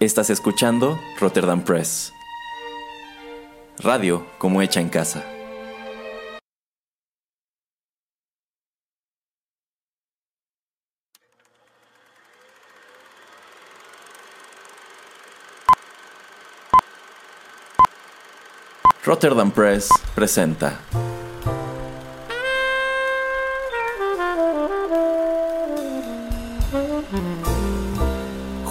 Estás escuchando Rotterdam Press. Radio como hecha en casa. Rotterdam Press presenta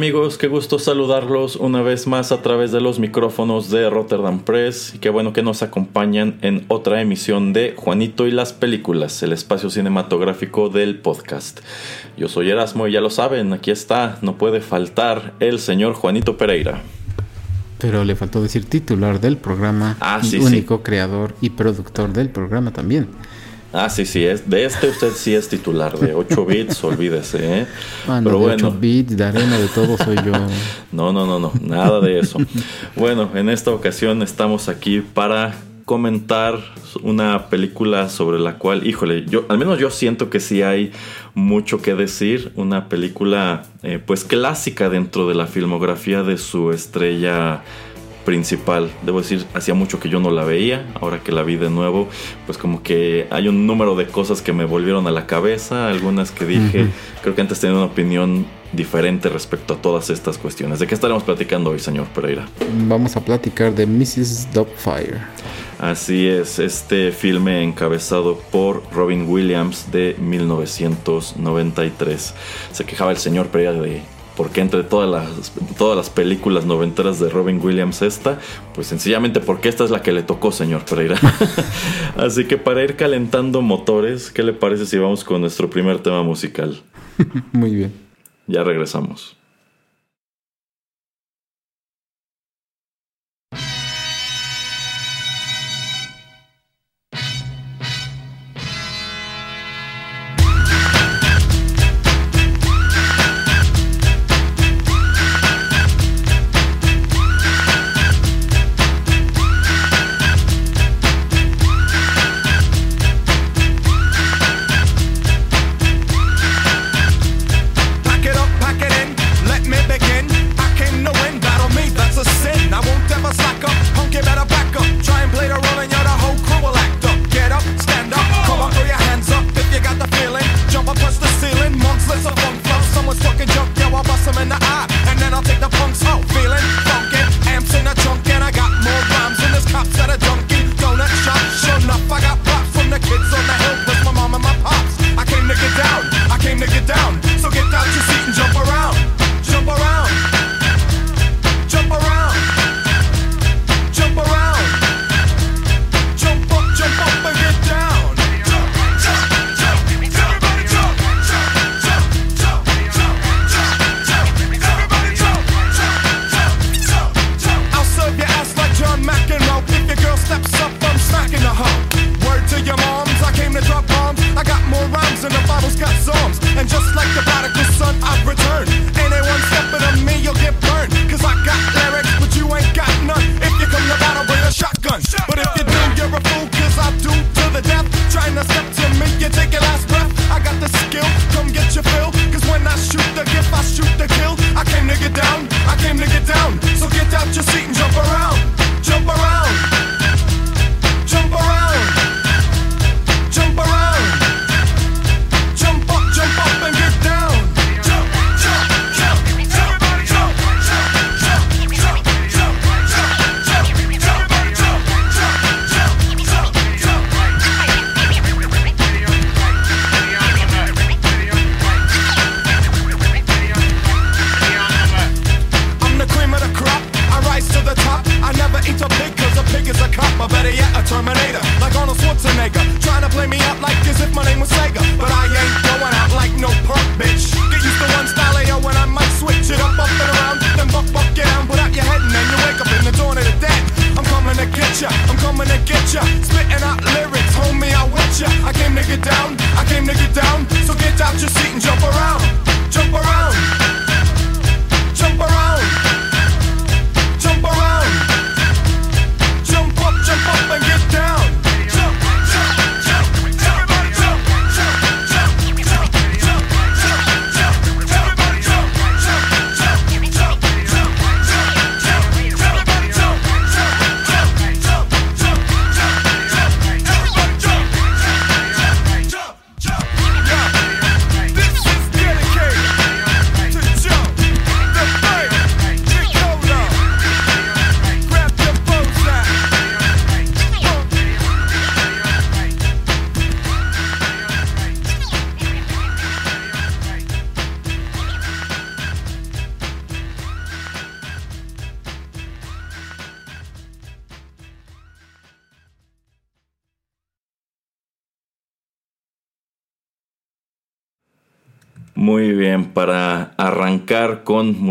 Amigos, qué gusto saludarlos una vez más a través de los micrófonos de Rotterdam Press y qué bueno que nos acompañan en otra emisión de Juanito y las películas, el espacio cinematográfico del podcast. Yo soy Erasmo y ya lo saben, aquí está, no puede faltar el señor Juanito Pereira. Pero le faltó decir titular del programa Ah, y sí, único creador y productor del programa también. Ah, sí, sí, es, de este usted sí es titular, de 8 bits, olvídese. ¿eh? Ah, Pero de bueno, 8 bits, de arena, de todo soy yo. No, no, no, no, nada de eso. bueno, en esta ocasión estamos aquí para comentar una película sobre la cual, híjole, yo al menos yo siento que sí hay mucho que decir, una película eh, pues clásica dentro de la filmografía de su estrella principal. Debo decir, hacía mucho que yo no la veía, ahora que la vi de nuevo, pues como que hay un número de cosas que me volvieron a la cabeza, algunas que dije, creo que antes tenía una opinión diferente respecto a todas estas cuestiones. ¿De qué estaremos platicando hoy, señor Pereira? Vamos a platicar de Mrs. Doubtfire. Así es, este filme encabezado por Robin Williams de 1993. Se quejaba el señor Pereira de por qué entre todas las, todas las películas noventeras de Robin Williams esta, pues sencillamente porque esta es la que le tocó, señor Pereira. Así que para ir calentando motores, ¿qué le parece si vamos con nuestro primer tema musical? Muy bien. Ya regresamos.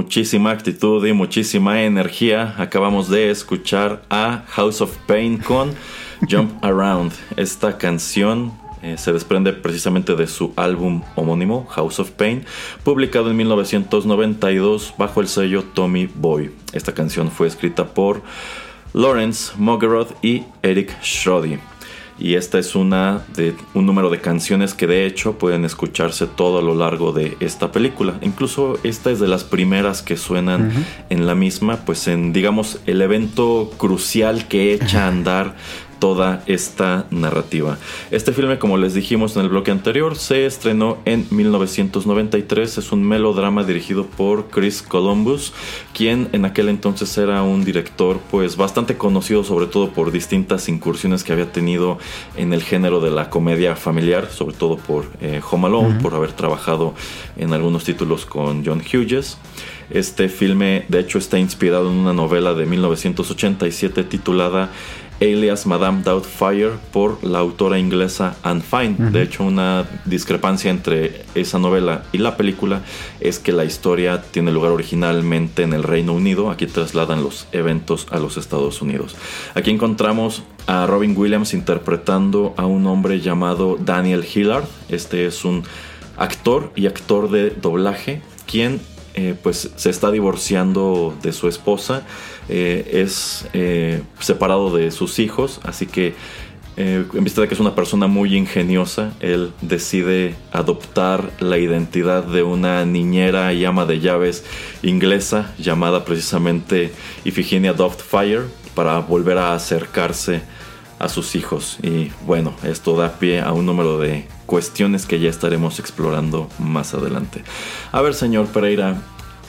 Muchísima actitud y muchísima energía, acabamos de escuchar a House of Pain con Jump Around. Esta canción eh, se desprende precisamente de su álbum homónimo, House of Pain, publicado en 1992 bajo el sello Tommy Boy. Esta canción fue escrita por Lawrence Moggeroth y Eric Schrody. Y esta es una de un número de canciones que de hecho pueden escucharse todo a lo largo de esta película. Incluso esta es de las primeras que suenan en la misma, pues en digamos el evento crucial que echa a andar toda esta narrativa. Este filme, como les dijimos en el bloque anterior, se estrenó en 1993. Es un melodrama dirigido por Chris Columbus, quien en aquel entonces era un director pues bastante conocido sobre todo por distintas incursiones que había tenido en el género de la comedia familiar, sobre todo por eh, Home Alone, por haber trabajado en algunos títulos con John Hughes. Este filme de hecho está inspirado en una novela de 1987 titulada Alias Madame Doubtfire por la autora inglesa Anne Fine. De hecho, una discrepancia entre esa novela y la película es que la historia tiene lugar originalmente en el Reino Unido. Aquí trasladan los eventos a los Estados Unidos. Aquí encontramos a Robin Williams interpretando a un hombre llamado Daniel Hillard. Este es un actor y actor de doblaje quien eh, pues se está divorciando de su esposa, eh, es eh, separado de sus hijos, así que en vista de que es una persona muy ingeniosa, él decide adoptar la identidad de una niñera y ama de llaves inglesa llamada precisamente Iphigenia Doubtfire para volver a acercarse a sus hijos. Y bueno, esto da pie a un número de cuestiones que ya estaremos explorando más adelante. A ver, señor Pereira,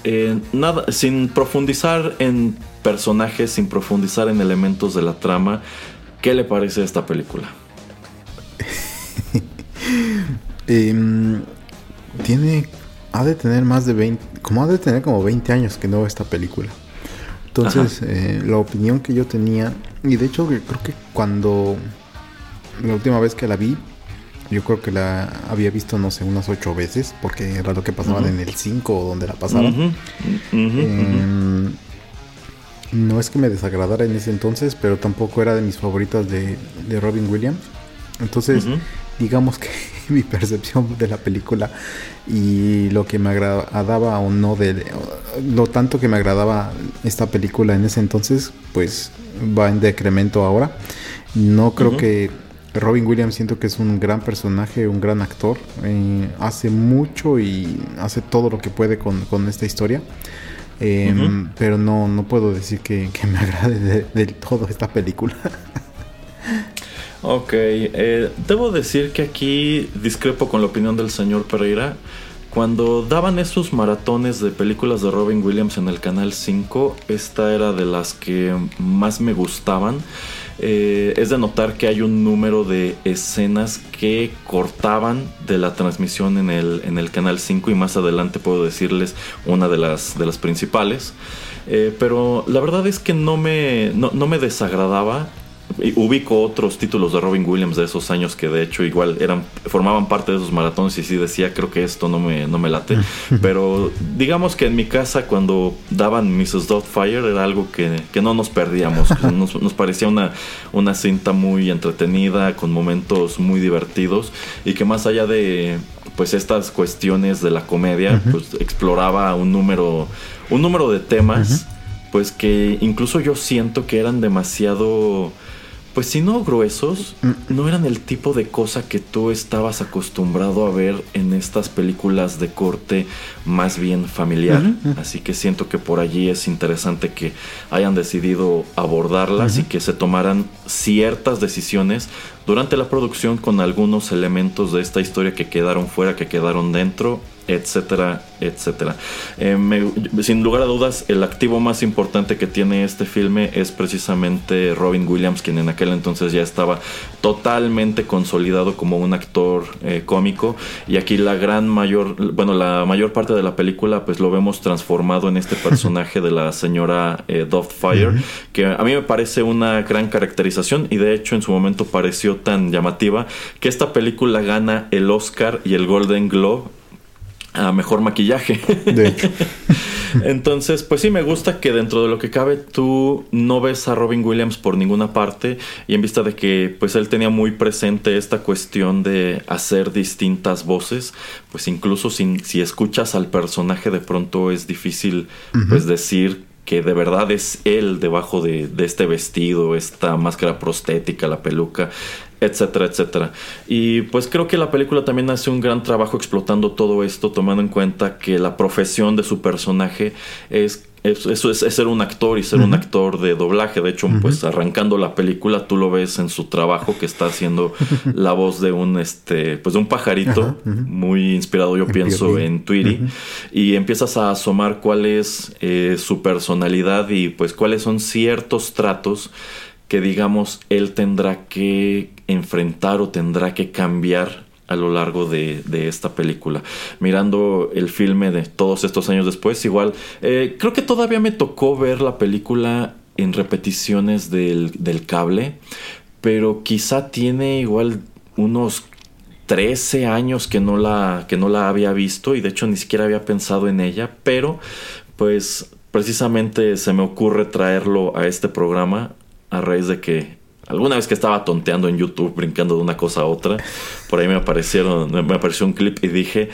eh, nada, sin profundizar en personajes, sin profundizar en elementos de la trama, ¿qué le parece esta película? Em, tiene. Ha de tener más de 20. Como ha de tener como 20 años que no esta película. Entonces, eh, la opinión que yo tenía. Y de hecho, creo que cuando. La última vez que la vi. Yo creo que la había visto, no sé, unas 8 veces. Porque era lo que pasaban en el 5 o donde la pasaban. Em, no es que me desagradara en ese entonces, pero tampoco era de mis favoritas de, de Robin Williams. Entonces. Digamos que mi percepción de la película y lo que me agradaba o no de lo tanto que me agradaba esta película en ese entonces, pues va en decremento ahora. No creo que Robin Williams siento que es un gran personaje, un gran actor. eh, hace mucho y hace todo lo que puede con, con esta historia. Eh, Ujú. Pero no, no puedo decir que, que me agrade de- del todo esta película. Ok, eh, debo decir que aquí discrepo con la opinión del señor Pereira. Cuando daban esos maratones de películas de Robin Williams en el Canal 5, esta era de las que más me gustaban. Eh, es de notar que hay un número de escenas que cortaban de la transmisión en el, en el Canal 5 y más adelante puedo decirles una de las, de las principales. Eh, pero la verdad es que no me, no, no me desagradaba ubico otros títulos de Robin Williams de esos años que de hecho igual eran formaban parte de esos maratones y sí decía creo que esto no me, no me late pero digamos que en mi casa cuando daban Mrs. Doubtfire era algo que, que no nos perdíamos. Nos, nos parecía una, una cinta muy entretenida con momentos muy divertidos y que más allá de pues estas cuestiones de la comedia pues exploraba un número un número de temas pues que incluso yo siento que eran demasiado pues si no gruesos, no eran el tipo de cosa que tú estabas acostumbrado a ver en estas películas de corte más bien familiar. Así que siento que por allí es interesante que hayan decidido abordarlas y que se tomaran ciertas decisiones durante la producción con algunos elementos de esta historia que quedaron fuera, que quedaron dentro etcétera, etcétera. Eh, me- sin lugar a dudas, el activo más importante que tiene este filme es precisamente Robin Williams, quien en aquel entonces ya estaba totalmente consolidado como un actor eh, cómico. Y aquí la gran mayor, bueno, la mayor parte de la película, pues lo vemos transformado en este personaje de la señora eh, Doubtfire, que a mí me parece una gran caracterización y de hecho en su momento pareció tan llamativa que esta película gana el Oscar y el Golden Globe a mejor maquillaje. De hecho. Entonces, pues sí me gusta que dentro de lo que cabe tú no ves a Robin Williams por ninguna parte y en vista de que pues él tenía muy presente esta cuestión de hacer distintas voces, pues incluso sin, si escuchas al personaje de pronto es difícil pues decir que de verdad es él debajo de, de este vestido, esta máscara prostética, la peluca, etcétera, etcétera. Y pues creo que la película también hace un gran trabajo explotando todo esto, tomando en cuenta que la profesión de su personaje es es, eso es, es ser un actor y ser un actor de doblaje. De hecho, pues arrancando la película, tú lo ves en su trabajo que está haciendo la voz de un este, pues de un pajarito, muy inspirado, yo En pienso, en Tweety. Y empiezas a asomar cuál es eh, su personalidad y pues cuáles son ciertos tratos que digamos él tendrá que enfrentar o tendrá que cambiar a lo largo de, esta película. Mirando el filme de todos estos años después, igual, eh, creo que todavía me tocó ver la película en repeticiones del, del cable, pero quizá tiene igual unos 13 años que no la que no la había visto y de hecho ni siquiera había pensado en ella, pero pues precisamente se me ocurre traerlo a este programa a raíz de que alguna vez que estaba tonteando en YouTube brincando de una cosa a otra, por ahí me aparecieron me apareció un clip y dije,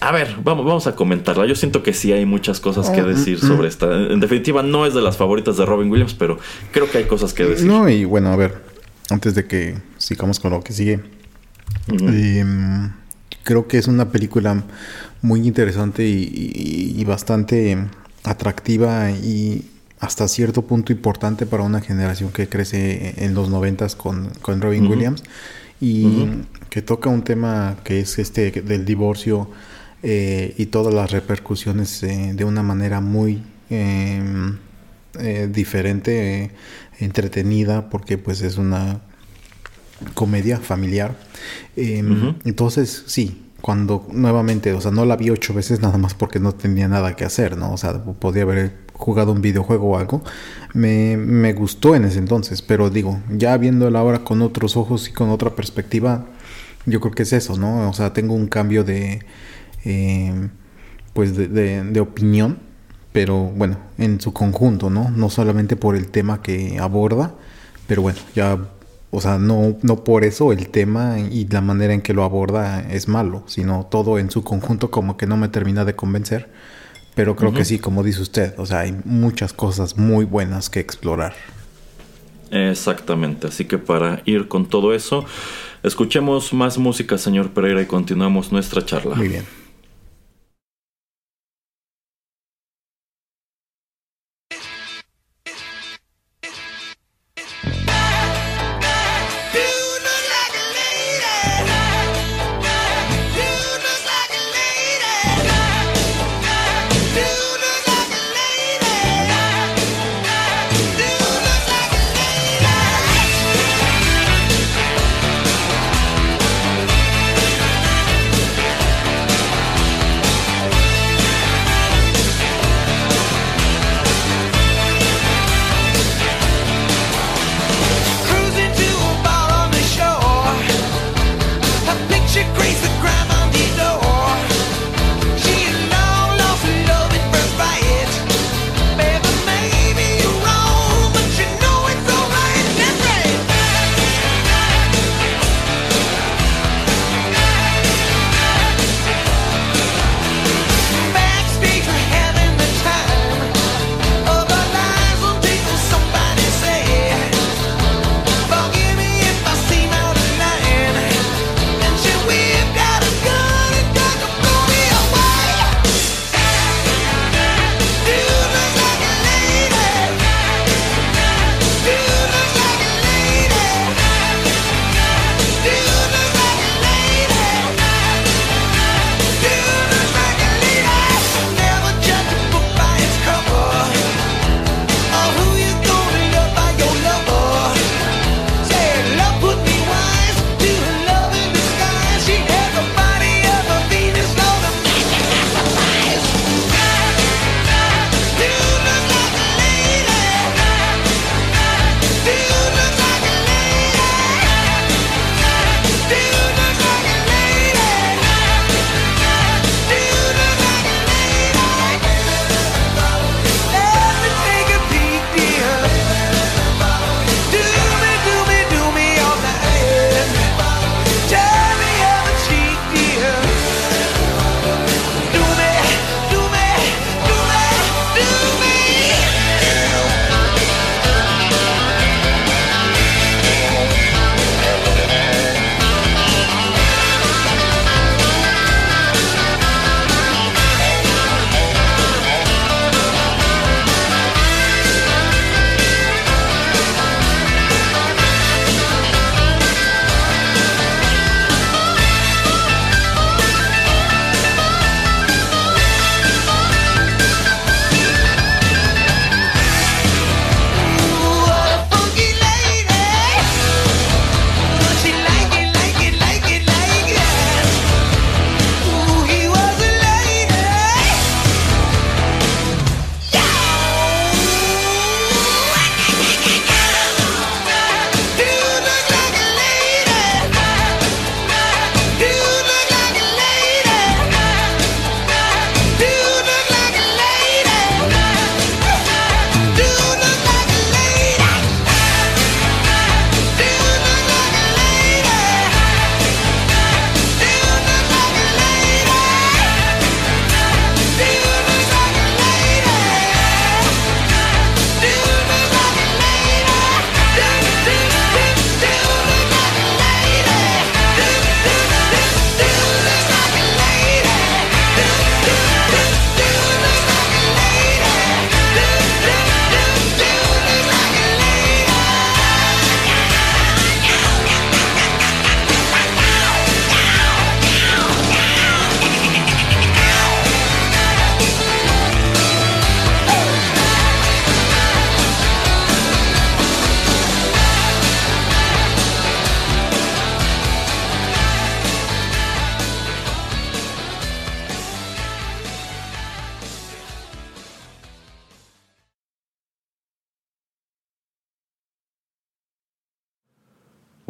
a ver, vamos, vamos a comentarla. Yo siento que sí hay muchas cosas que decir sobre esta. En definitiva, no es de las favoritas de Robin Williams, pero creo que hay cosas que decir. No, y bueno, a ver, antes de que sigamos con lo que sigue, em, creo que es una película muy interesante y, y- y bastante atractiva y hasta cierto punto importante para una generación que crece en los noventas con, con Robin. Williams y que toca un tema que es este del divorcio eh, y todas las repercusiones eh, de una manera muy em, eh, diferente, entretenida, porque pues es una comedia familiar. Em. Entonces, sí, cuando nuevamente, o sea, no la vi ocho veces nada más porque no tenía nada que hacer, ¿no? O sea, podía haber jugado un videojuego o algo. Me, me gustó en ese entonces, pero digo, ya viéndola ahora con otros ojos y con otra perspectiva, yo creo que es eso, ¿no? O sea, tengo un cambio de, eh, pues, de, de- de opinión, pero bueno, en su conjunto, ¿no? No solamente por el tema que aborda, pero bueno, ya, o sea, no, no por eso el tema y la manera en que lo aborda es malo, sino todo en su conjunto como que no me termina de convencer. Pero creo que sí, como dice usted, o sea, hay muchas cosas muy buenas que explorar. Exactamente, así que para ir con todo eso, escuchemos más música, señor Pereira, y continuamos nuestra charla. Muy bien.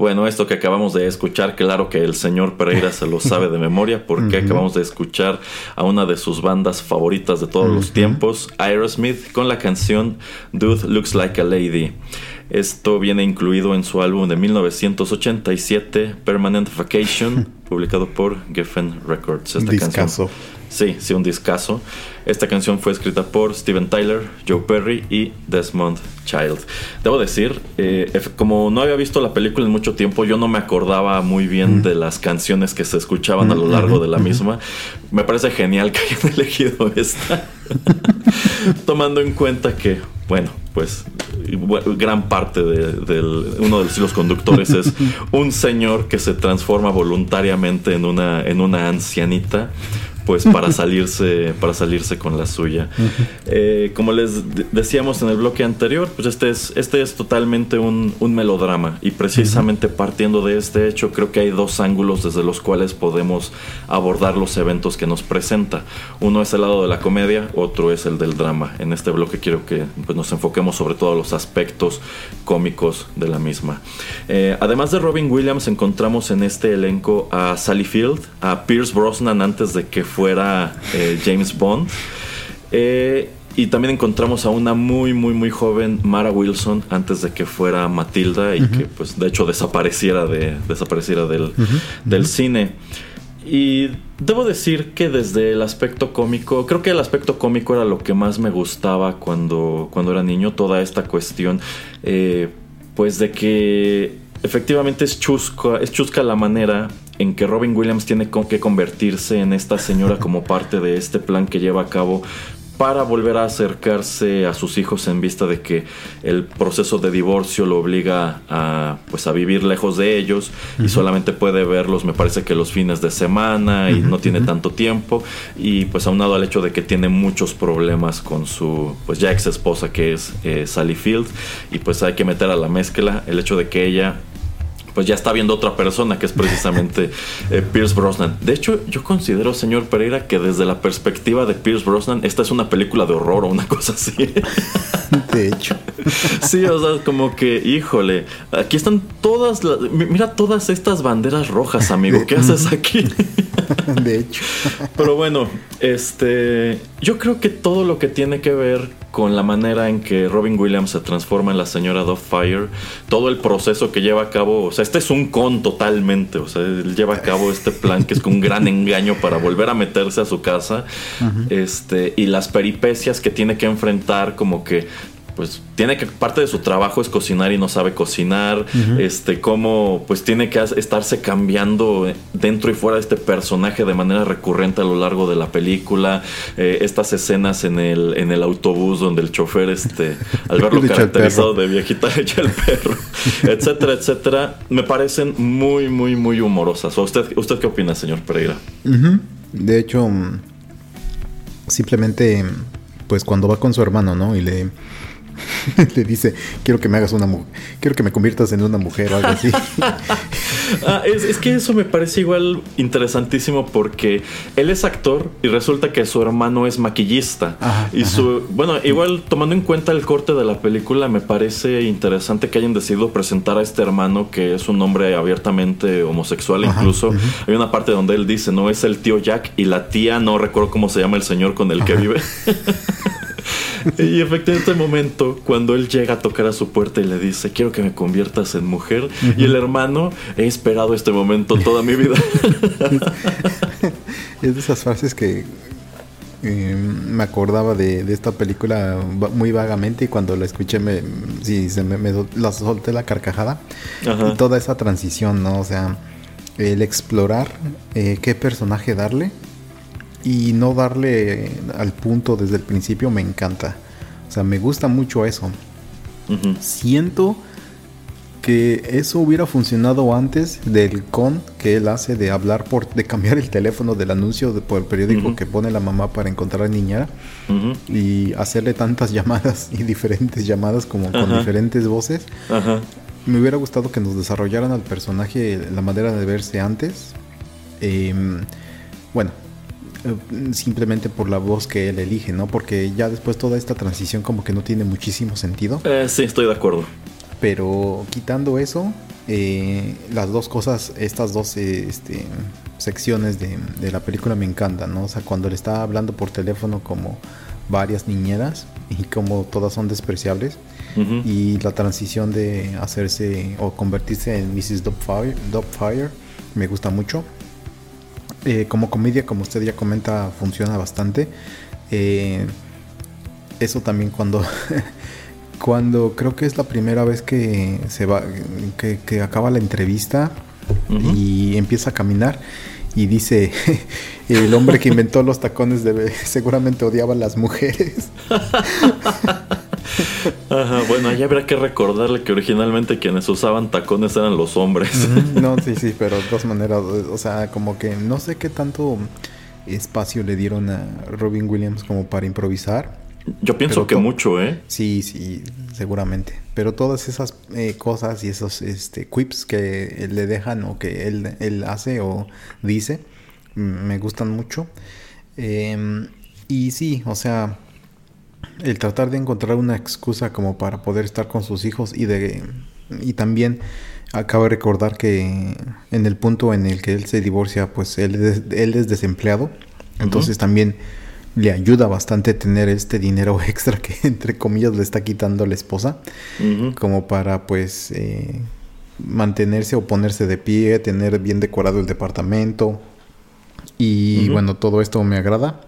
Bueno, esto que acabamos de escuchar, claro que el señor Pereira se lo sabe de memoria porque acabamos de escuchar a una de sus bandas favoritas de todos los tiempos, Aerosmith, con la canción Dude Looks Like a Lady. Esto viene incluido en su álbum de 1987, Permanent Vacation, publicado por Geffen Records. Esta canción Sí, sí, un discazo. Esta canción fue escrita por Steven Tyler, Joe Perry y Desmond Child. Debo decir, eh, como no había visto la película en mucho tiempo, yo no me acordaba muy bien de las canciones que se escuchaban a lo largo de la misma. Me parece genial que hayan elegido esta. Tomando en cuenta que, bueno, pues gran parte de, del- uno de los hilos conductores es un señor que se transforma voluntariamente en una, en una ancianita pues para salirse para salirse con la suya. Eh, como les de- decíamos en el bloque anterior pues este es este es totalmente un, un melodrama. Y precisamente partiendo de este hecho creo que hay dos ángulos desde los cuales podemos abordar los eventos que nos presenta. Uno es el lado de la comedia otro es el del drama. En este bloque quiero que pues, nos enfoquemos sobre todo los aspectos cómicos de la misma. Eh, además de Robin Williams encontramos en este elenco a Sally Field a Pierce Brosnan antes de que fuera eh, James Bond. Eh, y también encontramos a una muy, muy, muy joven Mara Wilson antes de que fuera Matilda y que pues de hecho desapareciera, de, desapareciera del, del cine. Y debo decir que desde el aspecto cómico, creo que el aspecto cómico era lo que más me gustaba cuando, cuando era niño, toda esta cuestión, eh, pues de que efectivamente es chusca, es chusca la manera en que Robin Williams tiene que convertirse en esta señora como parte de este plan que lleva a cabo para volver a acercarse a sus hijos en vista de que el proceso de divorcio lo obliga a pues a vivir lejos de ellos y solamente puede verlos me parece que los fines de semana y no tiene tanto tiempo. Y pues aunado al hecho de que tiene muchos problemas con su pues ya ex esposa que es eh, Sally Field y pues hay que meter a la mezcla el hecho de que ella pues ya está viendo otra persona que es precisamente eh, Pierce Brosnan. De hecho, yo considero, señor Pereira, que desde la perspectiva de Pierce Brosnan, esta es una película de horror o una cosa así. De hecho. sí, o sea, como que, híjole, aquí están todas las... mi- Mira todas estas banderas rojas, amigo. ¿Qué haces aquí? De hecho. Pero bueno, este, yo creo que todo lo que tiene que ver con la manera en que Robin Williams se transforma en la señora Fire, todo el proceso que lleva a cabo, o sea, este es un con totalmente, o sea, él lleva a cabo este plan que es con un gran engaño para volver a meterse a su casa, este, y las peripecias que tiene que enfrentar como que pues tiene que parte de su trabajo es cocinar y no sabe cocinar. Este cómo pues tiene que estarse cambiando dentro y fuera de este personaje de manera recurrente a lo largo de la película. Eh, estas escenas en el en el autobús donde el chofer este al verlo caracterizado de viejita echa el perro etcétera etcétera me parecen muy muy muy humorosas. ¿O usted usted qué opina señor Pereira. De hecho, mm, simplemente, pues cuando va con su hermano, ¿no? Y le, le dice, quiero que me hagas una mujer, quiero que me conviertas en una mujer o algo así. Ah, es, es que eso me parece igual interesantísimo porque él es actor y resulta que su hermano es maquillista. Ajá, y su, bueno, igual tomando en cuenta el corte de la película, me parece interesante que hayan decidido presentar a este hermano que es un hombre abiertamente homosexual. Ajá, incluso hay una parte donde él dice, no es el tío Jack y la tía, no recuerdo cómo se llama el señor con el que vive. Y efectivamente, en este momento, cuando él llega a tocar a su puerta y le dice, quiero que me conviertas en mujer, y el hermano, he esperado este momento toda mi vida. es de esas frases que eh, me acordaba de, de esta película muy vagamente y cuando la escuché me, sí, se me, me la solté la carcajada. Ajá. Y toda esa transición, ¿no? O sea, el explorar eh, qué personaje darle y no darle al punto desde el principio me encanta. O sea, me gusta mucho eso. Siento que eso hubiera funcionado antes del con que él hace de hablar por de cambiar el teléfono del anuncio de, por el periódico Ujú. que pone la mamá para encontrar a niñera y hacerle tantas llamadas y diferentes llamadas como con diferentes voces. Me hubiera gustado que nos desarrollaran al personaje la manera de verse antes. Em, bueno, simplemente por la voz que él elige, ¿no? Porque ya después toda esta transición como que no tiene muchísimo sentido. Eh, sí, estoy de acuerdo. Pero quitando eso, eh, las dos cosas, estas dos eh, este, secciones de, de la película me encantan, ¿no? O sea, cuando le está hablando por teléfono como varias niñeras y como todas son despreciables y la transición de hacerse o convertirse en Mrs. Doubtfire, Doubtfire me gusta mucho. Eh, como comedia, como usted ya comenta, funciona bastante. Eh, eso también cuando cuando creo que es la primera vez que se va que, que acaba la entrevista y empieza a caminar y dice el hombre que inventó los tacones debe, seguramente odiaba a las mujeres Ajá, bueno, ahí habrá que recordarle que originalmente quienes usaban tacones eran los hombres. no sí sí pero de todas maneras o sea como que no sé qué tanto espacio le dieron a Robin Williams como para improvisar Yo pienso que mucho, ¿eh? Sí, sí, seguramente. Pero todas esas eh, cosas y esos este, quips que le dejan o que él, él hace o dice, mm, me gustan mucho. Em, y sí, o sea, el tratar de encontrar una excusa como para poder estar con sus hijos y de y también acabo de recordar que en el punto en el que él se divorcia, pues él es, él es desempleado, entonces también le ayuda bastante tener este dinero extra que entre comillas le está quitando la esposa, como para pues eh, mantenerse o ponerse de pie, tener bien decorado el departamento. Y bueno, todo esto me agrada.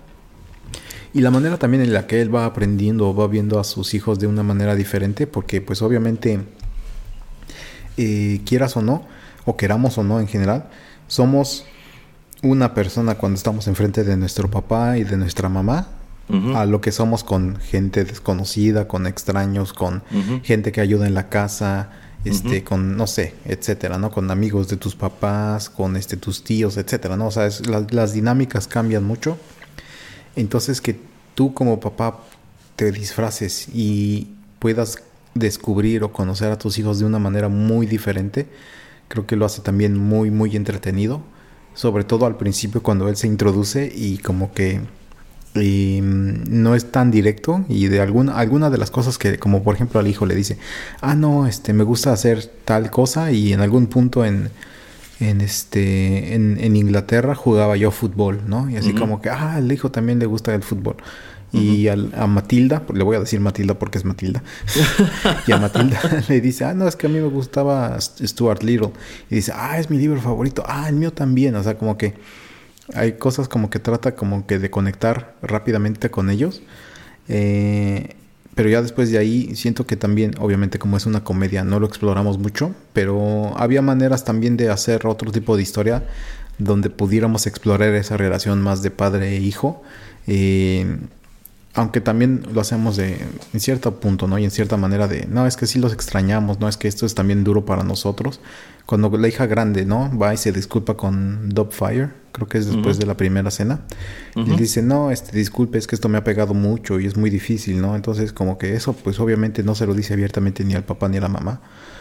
Y la manera también en la que él va aprendiendo o va viendo a sus hijos de una manera diferente, porque pues obviamente, eh, quieras o no, o queramos o no en general, somos una persona cuando estamos enfrente de nuestro papá y de nuestra mamá, a lo que somos con gente desconocida, con extraños, con gente que ayuda en la casa, este, con, no sé, etcétera, ¿no? Con amigos de tus papás, con este, tus tíos, etcétera, ¿no? O sea, es- la- las dinámicas cambian mucho. Entonces que tú como papá te disfraces y puedas descubrir o conocer a tus hijos de una manera muy diferente, creo que lo hace también muy, muy entretenido. Sobre todo al principio cuando él se introduce y como que y, mm, no es tan directo y de alguna, alguna de las cosas que, como por ejemplo al hijo le dice, ah, no, este, me gusta hacer tal cosa y en algún punto en, en este, en, en Inglaterra jugaba yo fútbol, ¿no? Y así como que, ah, al hijo también le gusta el fútbol. Y al- a Matilda, le voy a decir Matilda porque es Matilda. y a Matilda le dice, ah, no, es que a mí me gustaba Stuart Little. Y dice, ah, es mi libro favorito. Ah, el mío también. O sea, como que hay cosas como que trata como que de conectar rápidamente con ellos. Eh, pero ya después de ahí siento que también, obviamente como es una comedia, no lo exploramos mucho, pero había maneras también de hacer otro tipo de historia donde pudiéramos explorar esa relación más de padre e hijo. Eh, aunque también lo hacemos de en cierto punto, ¿no? Y en cierta manera de, no, es que sí los extrañamos, ¿no? Es que esto es también duro para nosotros. Cuando la hija grande, ¿no? Va y se disculpa con Dubfire, creo que es después de la primera cena. Y Ujú. él dice, no, este, disculpe, es que esto me ha pegado mucho y es muy difícil, ¿no? Entonces, como que eso, pues obviamente no se lo dice abiertamente ni al papá ni a la mamá.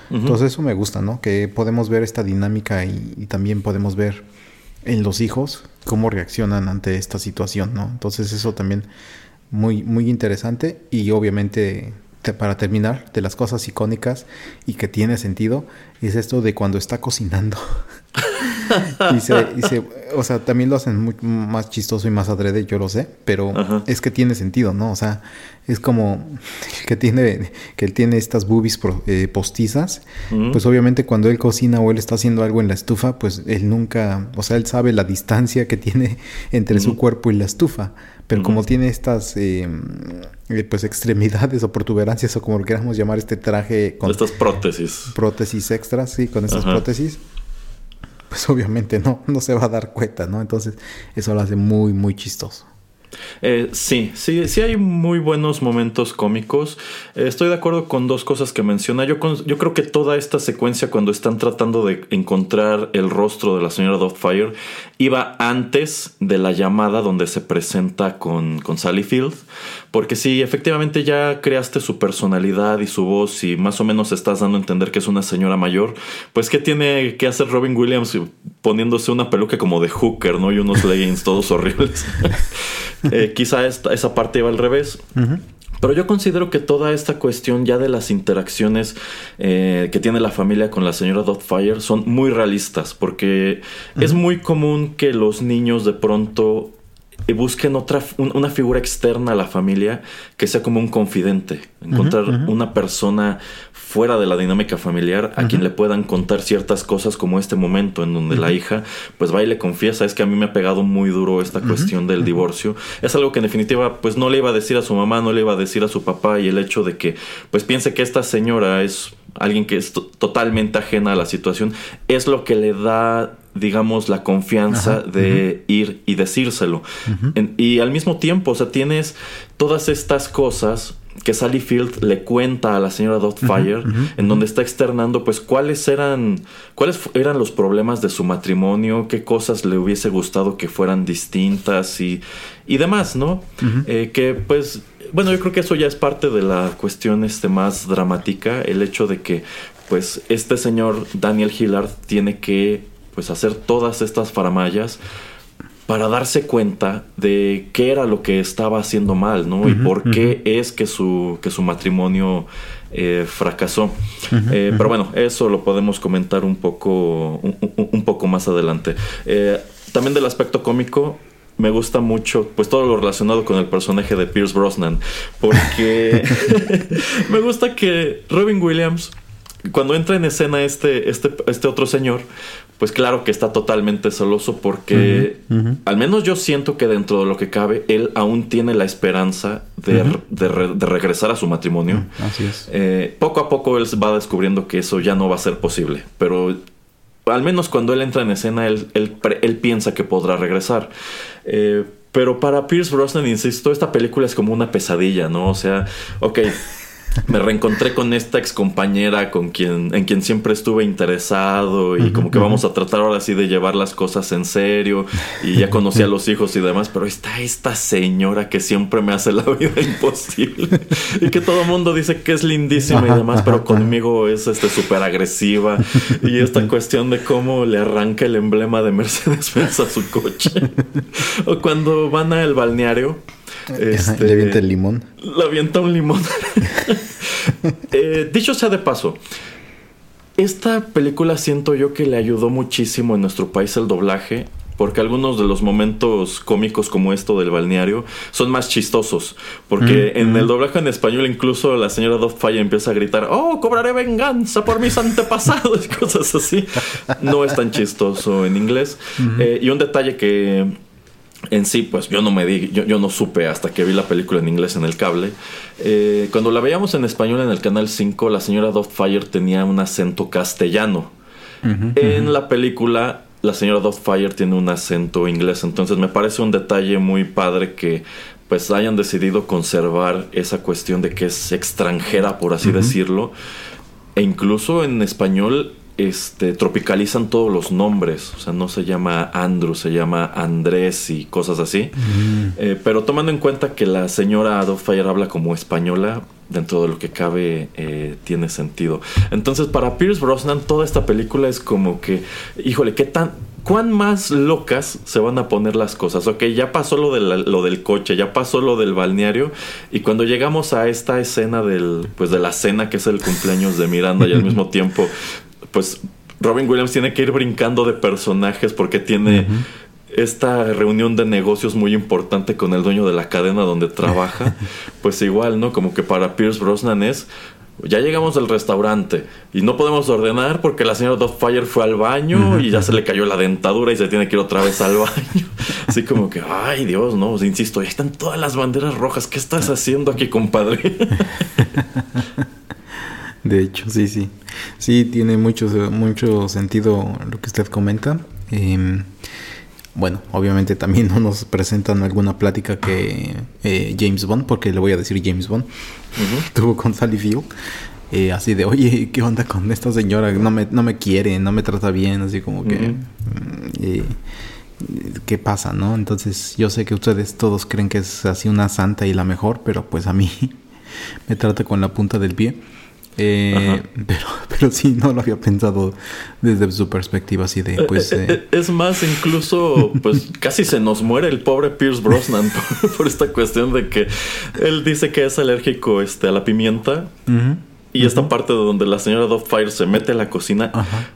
Entonces, eso me gusta, ¿no? Que podemos ver esta dinámica y, y también podemos ver en los hijos cómo reaccionan ante esta situación, ¿no? Entonces, eso también muy, muy interesante y obviamente para terminar de las cosas icónicas y que tiene sentido es esto de cuando está cocinando y se, y se- o sea también lo hacen muy, más chistoso y más adrede yo lo sé pero Ajá. es que tiene sentido no o sea es como que tiene que él tiene estas boobies pro- eh, postizas pues obviamente cuando él cocina o él está haciendo algo en la estufa pues él nunca o sea él sabe la distancia que tiene entre su cuerpo y la estufa pero como tiene estas eh, eh, pues extremidades o protuberancias o como lo queramos llamar este traje con Estas prótesis. prótesis extras, sí, con Ajá. prótesis, pues obviamente no, no se va a dar cuenta, ¿no? Entonces eso lo hace muy, muy chistoso. Eh, sí, sí, sí hay muy buenos momentos cómicos. Eh, estoy de acuerdo con dos cosas que menciona. Yo, yo creo que toda esta secuencia cuando están tratando de encontrar el rostro de la señora Doubtfire iba antes de la llamada donde se presenta con, con Sally Field. Porque si efectivamente ya creaste su personalidad y su voz y más o menos estás dando a entender que es una señora mayor, pues ¿qué tiene que hacer Robin Williams poniéndose una peluca como de hooker, ¿no? Y unos leggings todos horribles. Eh, quizá esta- esa parte iba al revés. Pero yo considero que toda esta cuestión ya de las interacciones eh, que tiene la familia con la señora Dotfire son muy realistas, porque es muy común que los niños de pronto y busquen otra un- una figura externa a la familia que sea como un confidente encontrar una persona fuera de la dinámica familiar a quien le puedan contar ciertas cosas como este momento en donde la hija pues va y le confiesa es que a mí me ha pegado muy duro esta cuestión del divorcio es algo que en definitiva pues no le iba a decir a su mamá no le iba a decir a su papá y el hecho de que pues piense que esta señora es alguien que es to- totalmente ajena a la situación es lo que le da digamos la confianza de ir y decírselo. En- y al mismo tiempo o sea tienes todas estas cosas que Sally Field le cuenta a la señora Dotfire en donde está externando pues cuáles eran cuáles eran los problemas de su matrimonio qué cosas le hubiese gustado que fueran distintas y y demás no Eh, que pues bueno, yo creo que eso ya es parte de la cuestión este más dramática, el hecho de que pues este señor Daniel Hillard tiene que pues hacer todas estas faramallas para darse cuenta de qué era lo que estaba haciendo mal, ¿no? y por qué es que su, que su matrimonio eh, fracasó. Eh, Pero bueno, eso lo podemos comentar un poco, un, un- un poco más adelante. Eh, también del aspecto cómico, me gusta mucho pues todo lo relacionado con el personaje de Pierce Brosnan porque me gusta que Robin Williams cuando entra en escena este, este, este otro señor, pues claro que está totalmente celoso porque al menos yo siento que dentro de lo que cabe, él aún tiene la esperanza de, de re- de regresar a su matrimonio. Así es. Eh, poco a poco él va descubriendo que eso ya no va a ser posible, pero al menos cuando él entra en escena, él, él piensa que podrá regresar. Eh, pero para Pierce Brosnan, insisto, esta película es como una pesadilla, ¿no? O sea, ok. Me reencontré con esta ex compañera con quien, en quien siempre estuve interesado y como que vamos a tratar ahora sí de llevar las cosas en serio y ya conocí a los hijos y demás, pero está esta señora que siempre me hace la vida imposible y que todo el mundo dice que es lindísima y demás, pero conmigo es este súper agresiva y esta cuestión de cómo le arranca el emblema de Mercedes-Benz a su coche. O cuando van al balneario. Este, Le avienta el limón. le avienta un limón. Eh, dicho sea de paso, esta película siento yo que le ayudó muchísimo en nuestro país el doblaje. Porque algunos de los momentos cómicos como esto del balneario son más chistosos. Porque en el doblaje en español incluso la señora Doubtfire empieza a gritar, oh, cobraré venganza por mis antepasados y cosas así. No es tan chistoso en inglés. Eh, y un detalle que en sí, pues yo no me di, yo, yo no supe hasta que vi la película en inglés en el cable. Eh, cuando la veíamos en español en el canal 5, la señora Doubtfire tenía un acento castellano. En la película, la señora Doubtfire tiene un acento inglés. Entonces me parece un detalle muy padre que pues hayan decidido conservar esa cuestión de que es extranjera, por así decirlo. E incluso en español este, tropicalizan todos los nombres. O sea, no se llama Andrew, se llama Andrés y cosas así. Eh, pero tomando en cuenta que la señora Doubtfire habla como española, dentro de lo que cabe eh, tiene sentido. Entonces, para Pierce Brosnan, toda esta película es como que, híjole, ¿qué tan... ¿Cuán más locas se van a poner las cosas? Ok, ya pasó lo, de la- lo del coche, ya pasó lo del balneario. Y cuando llegamos a esta escena del, pues de la cena, que es el cumpleaños de Miranda, y al mismo tiempo, pues Robin Williams tiene que ir brincando de personajes porque tiene esta reunión de negocios muy importante con el dueño de la cadena donde trabaja. pues igual, ¿no? Como que para Pierce Brosnan es. Ya llegamos al restaurante y no podemos ordenar porque la señora Doubtfire fue al baño y ya se le cayó la dentadura y se tiene que ir otra vez al baño. Así como que, ay Dios, no, Pues, insisto, ahí están todas las banderas rojas. ¿Qué estás haciendo aquí, compadre? De hecho, sí, sí. Sí, tiene mucho, mucho sentido lo que usted comenta. Em, bueno, obviamente también no nos presentan alguna plática que eh, James Bond, porque le voy a decir James Bond, tuvo con Sally Field. eh, así de, oye, ¿qué onda con esta señora? No me, no me quiere, no me trata bien, así como que... Mm, eh, ¿Qué pasa, no? Entonces, yo sé que ustedes todos creen que es así una santa y la mejor, pero pues a mí me trata con la punta del pie. Eh, pero, pero sí, no lo había pensado desde su perspectiva así de, pues... Eh, eh, eh, es más, incluso, pues casi se nos muere el pobre Pierce Brosnan por, por esta cuestión de que él dice que es alérgico este, a la pimienta. ujú. Y esta parte de donde la señora Doubtfire se mete a la cocina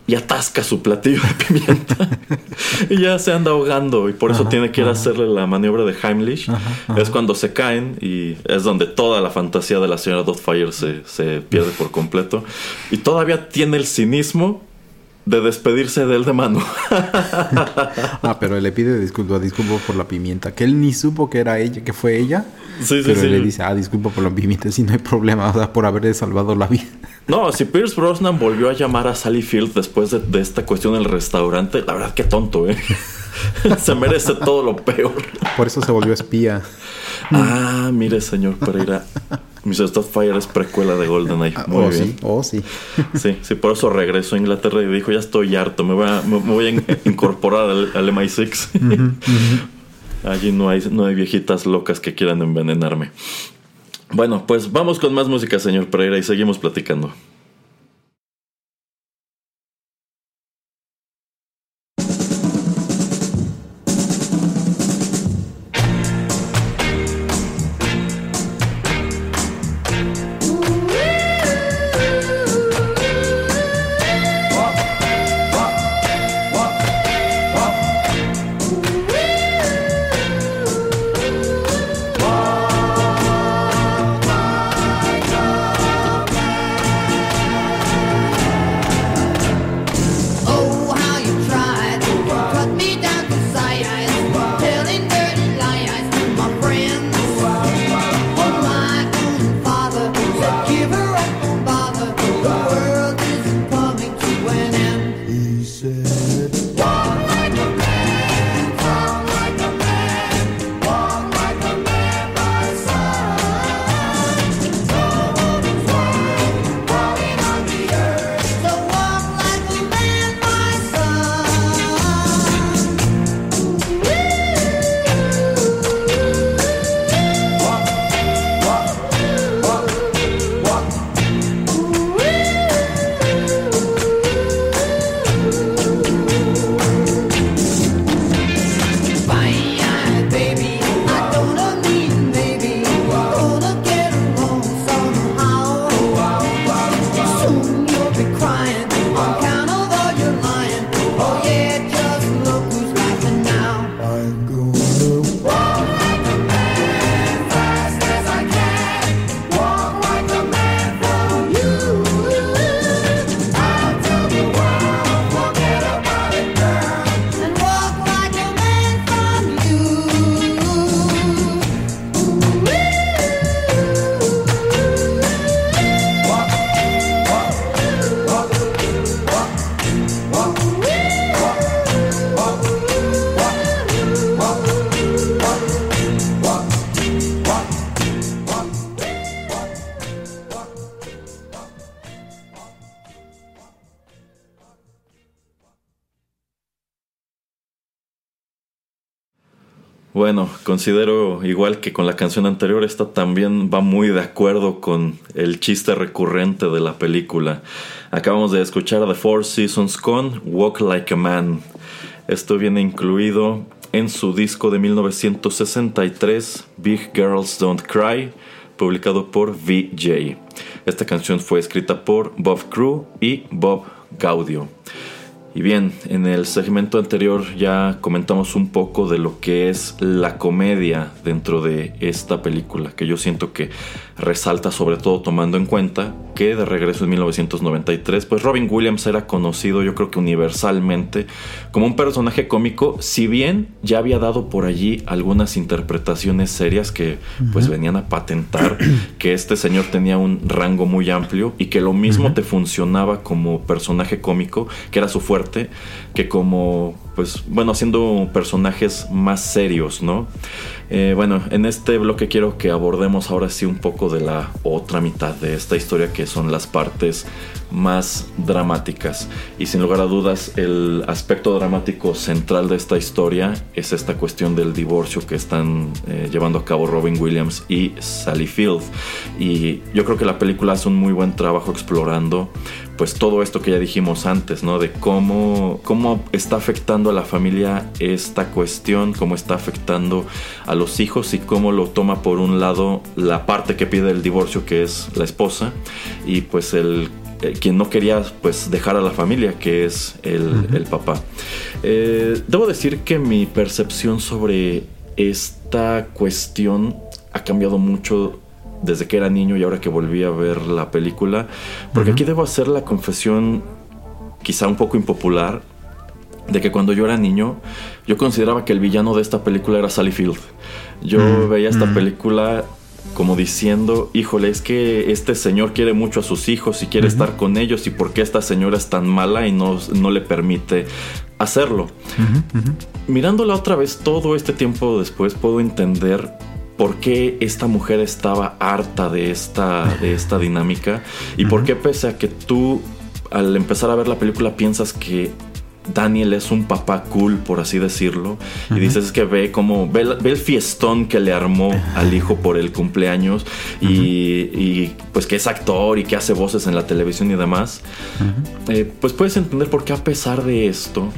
y atasca su platillo de pimienta. y ya se anda ahogando y por eso tiene que ir a hacerle la maniobra de Heimlich. Es cuando se caen y es donde toda la fantasía de la señora Doubtfire se, se pierde por completo. Y todavía tiene el cinismo de despedirse de él de mano. Ah, pero le pide disculpas, disculpo por la pimienta. Que él ni supo que era ella, que fue ella. Sí, sí, pero sí. le dice, ah, disculpa por la pimienta, sí, no hay problema, o sea, por haberle salvado la vida. No, si Pierce Brosnan volvió a llamar a Sally Field después de, de esta cuestión del restaurante, la verdad que tonto, ¿eh? se merece todo lo peor. Por eso se volvió espía. Ah, mire, señor Pereira. Mrs. Doubtfire es precuela de GoldenEye. Ah, Muy oh, bien. sí, oh, sí. Sí, sí, por eso regresó a Inglaterra y dijo, ya estoy harto, me voy a, me, me voy a in- incorporar al, al MI6. Allí no hay, no hay viejitas locas que quieran envenenarme. Bueno, pues vamos con más música, señor Pereira, y seguimos platicando. Considero igual que con la canción anterior, esta también va muy de acuerdo con el chiste recurrente de la película. Acabamos de escuchar The Four Seasons con Walk Like a Man. Esto viene incluido en su disco de 1963, Big Girls Don't Cry, publicado por VJ. Esta canción fue escrita por Bob Crew y Bob Gaudio. Y bien, en el segmento anterior ya comentamos un poco de lo que es la comedia dentro de esta película, que yo siento que resalta sobre todo tomando en cuenta que de regreso en 1993, pues Robin Williams era conocido yo creo que universalmente como un personaje cómico, si bien ya había dado por allí algunas interpretaciones serias que pues venían a patentar que este señor tenía un rango muy amplio y que lo mismo te funcionaba como personaje cómico, que era su fuerte, que como pues bueno, haciendo personajes más serios, ¿no? Eh, bueno, en este bloque quiero que abordemos ahora sí un poco de la otra mitad de esta historia que son las partes más dramáticas. Y sin lugar a dudas, el aspecto dramático central de esta historia es esta cuestión del divorcio que están eh, llevando a cabo Robin Williams y Sally Field. Y yo creo que la película hace un muy buen trabajo explorando pues todo esto que ya dijimos antes, ¿no? De cómo, cómo está afectando a la familia esta cuestión, cómo está afectando a los hijos y cómo lo toma por un lado la parte que pide el divorcio, que es la esposa, y pues el eh, quien no quería pues dejar a la familia, que es el, el papá. Eh, debo decir que mi percepción sobre esta cuestión ha cambiado mucho desde que era niño y ahora que volví a ver la película. Porque aquí debo hacer la confesión, quizá un poco impopular, de que cuando yo era niño, yo consideraba que el villano de esta película era Sally Field. Yo Mm, veía esta mm. película como diciendo, híjole, es que este señor quiere mucho a sus hijos y quiere estar con ellos y por qué esta señora es tan mala y no, no le permite hacerlo. Mirándola otra vez todo este tiempo después puedo entender por qué esta mujer estaba harta de esta, de esta dinámica y por qué pese a que tú al empezar a ver la película piensas que Daniel es un papá cool, por así decirlo, y dices es que ve como ve, el- ve el fiestón que le armó al hijo por el cumpleaños y, y, pues que es actor y que hace voces en la televisión y demás, eh, pues puedes entender por qué a pesar de esto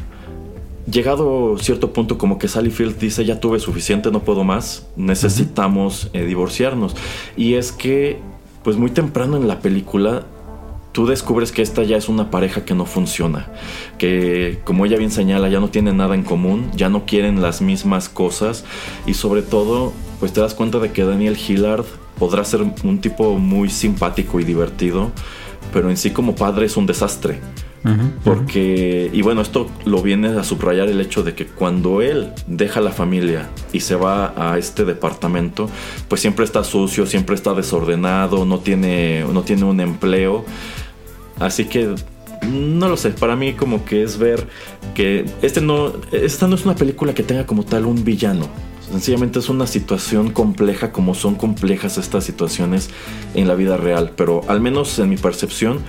llegado cierto punto como que Sally Field dice ya tuve suficiente, no puedo más, necesitamos eh, divorciarnos. Y es que pues muy temprano en la película tú descubres que esta ya es una pareja que no funciona, que como ella bien señala ya no tienen nada en común, ya no quieren las mismas cosas y sobre todo pues te das cuenta de que Daniel Hillard podrá ser un tipo muy simpático y divertido, pero en sí como padre es un desastre. Porque, y bueno, esto lo viene a subrayar el hecho de que cuando él deja la familia y se va a este departamento, pues siempre está sucio, siempre está desordenado, no tiene, no tiene un empleo. Así que, no lo sé, para mí como que es ver que este no, esta no es una película que tenga como tal un villano. Sencillamente es una situación compleja como son complejas estas situaciones en la vida real. Pero al menos en mi percepción,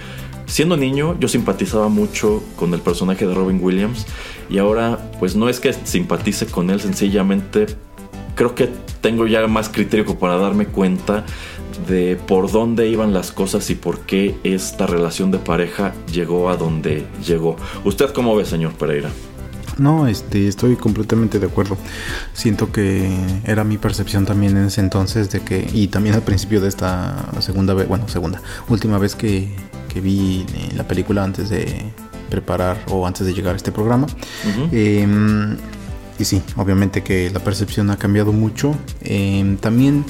siendo niño yo simpatizaba mucho con el personaje de Robin Williams. Y ahora pues no es que simpatice con él, sencillamente creo que tengo ya más criterio para darme cuenta de por dónde iban las cosas y por qué esta relación de pareja llegó a donde llegó. ¿Usted cómo ve, señor Pereira? No, este, estoy completamente de acuerdo. Siento que era mi percepción también en ese entonces de que, y también al principio de esta segunda vez, bueno, segunda, última vez que, que vi eh, la película antes de preparar o antes de llegar a este programa. Eh, y sí, obviamente que la percepción ha cambiado mucho. Eh, también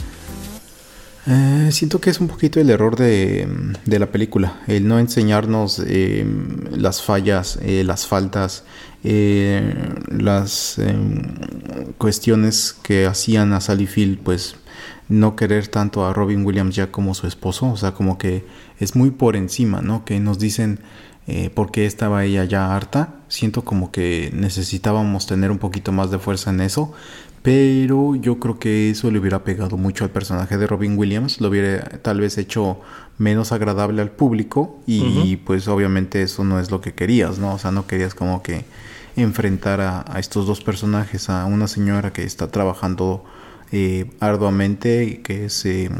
eh, siento que es un poquito el error de, de la película, el no enseñarnos eh, las fallas, eh, las faltas, las cuestiones que hacían a Sally Field, pues no querer tanto a Robin Williams ya como su esposo, o sea, como que es muy por encima, ¿no? Que nos dicen eh, por qué estaba ella ya harta. Siento como que necesitábamos tener un poquito más de fuerza en eso. Pero yo creo que eso le hubiera pegado mucho al personaje de Robin Williams. Lo hubiera tal vez hecho menos agradable al público. Y pues obviamente eso no es lo que querías, ¿no? O sea, no querías como que enfrentar a, a estos dos personajes. A una señora que está trabajando eh, arduamente que es eh,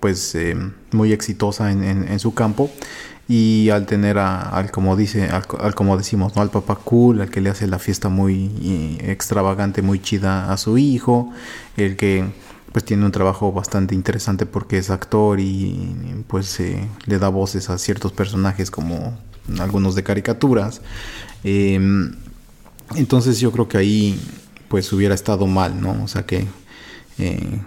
pues eh, muy exitosa en, su campo y al tener al como dice al, como decimos no al papá cool al que le hace la fiesta muy extravagante muy chida a su hijo el que pues tiene un trabajo bastante interesante porque es actor y pues le da voces a ciertos personajes como algunos de caricaturas Em, entonces yo creo que ahí pues hubiera estado mal, ¿no? O sea que eh,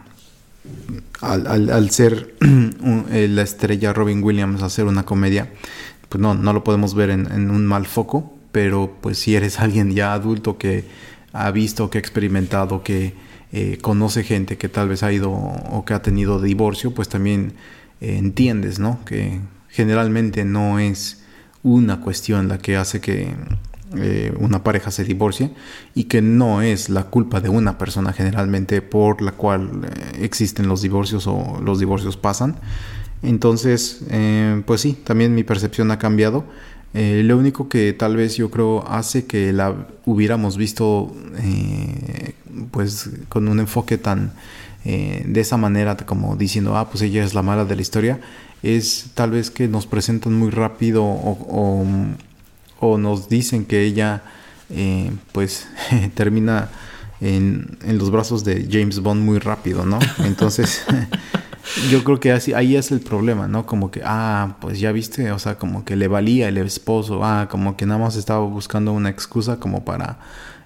al, ser eh, la estrella Robin Williams hacer una comedia, pues no, no lo podemos ver en, en un mal foco, pero pues si eres alguien ya adulto que ha visto, que ha experimentado, que eh, conoce gente que tal vez ha ido o que ha tenido divorcio, pues también eh, entiendes, ¿no? Que generalmente no es una cuestión la que hace que eh, una pareja se divorcie y que no es la culpa de una persona generalmente por la cual eh, existen los divorcios o los divorcios pasan. Entonces, eh, pues sí, también mi percepción ha cambiado. Lo único que tal vez yo creo hace que la hubiéramos visto pues con un enfoque tan de esa manera como diciendo ah pues ella es la mala de la historia es tal vez que nos presentan muy rápido o- o nos dicen que ella eh, pues termina en, en los brazos de James Bond muy rápido, ¿no? Entonces yo creo que así, ahí es el problema, ¿no? Como que, ah, pues ya viste, o sea, como que le valía el esposo, ah, como que nada más estaba buscando una excusa como para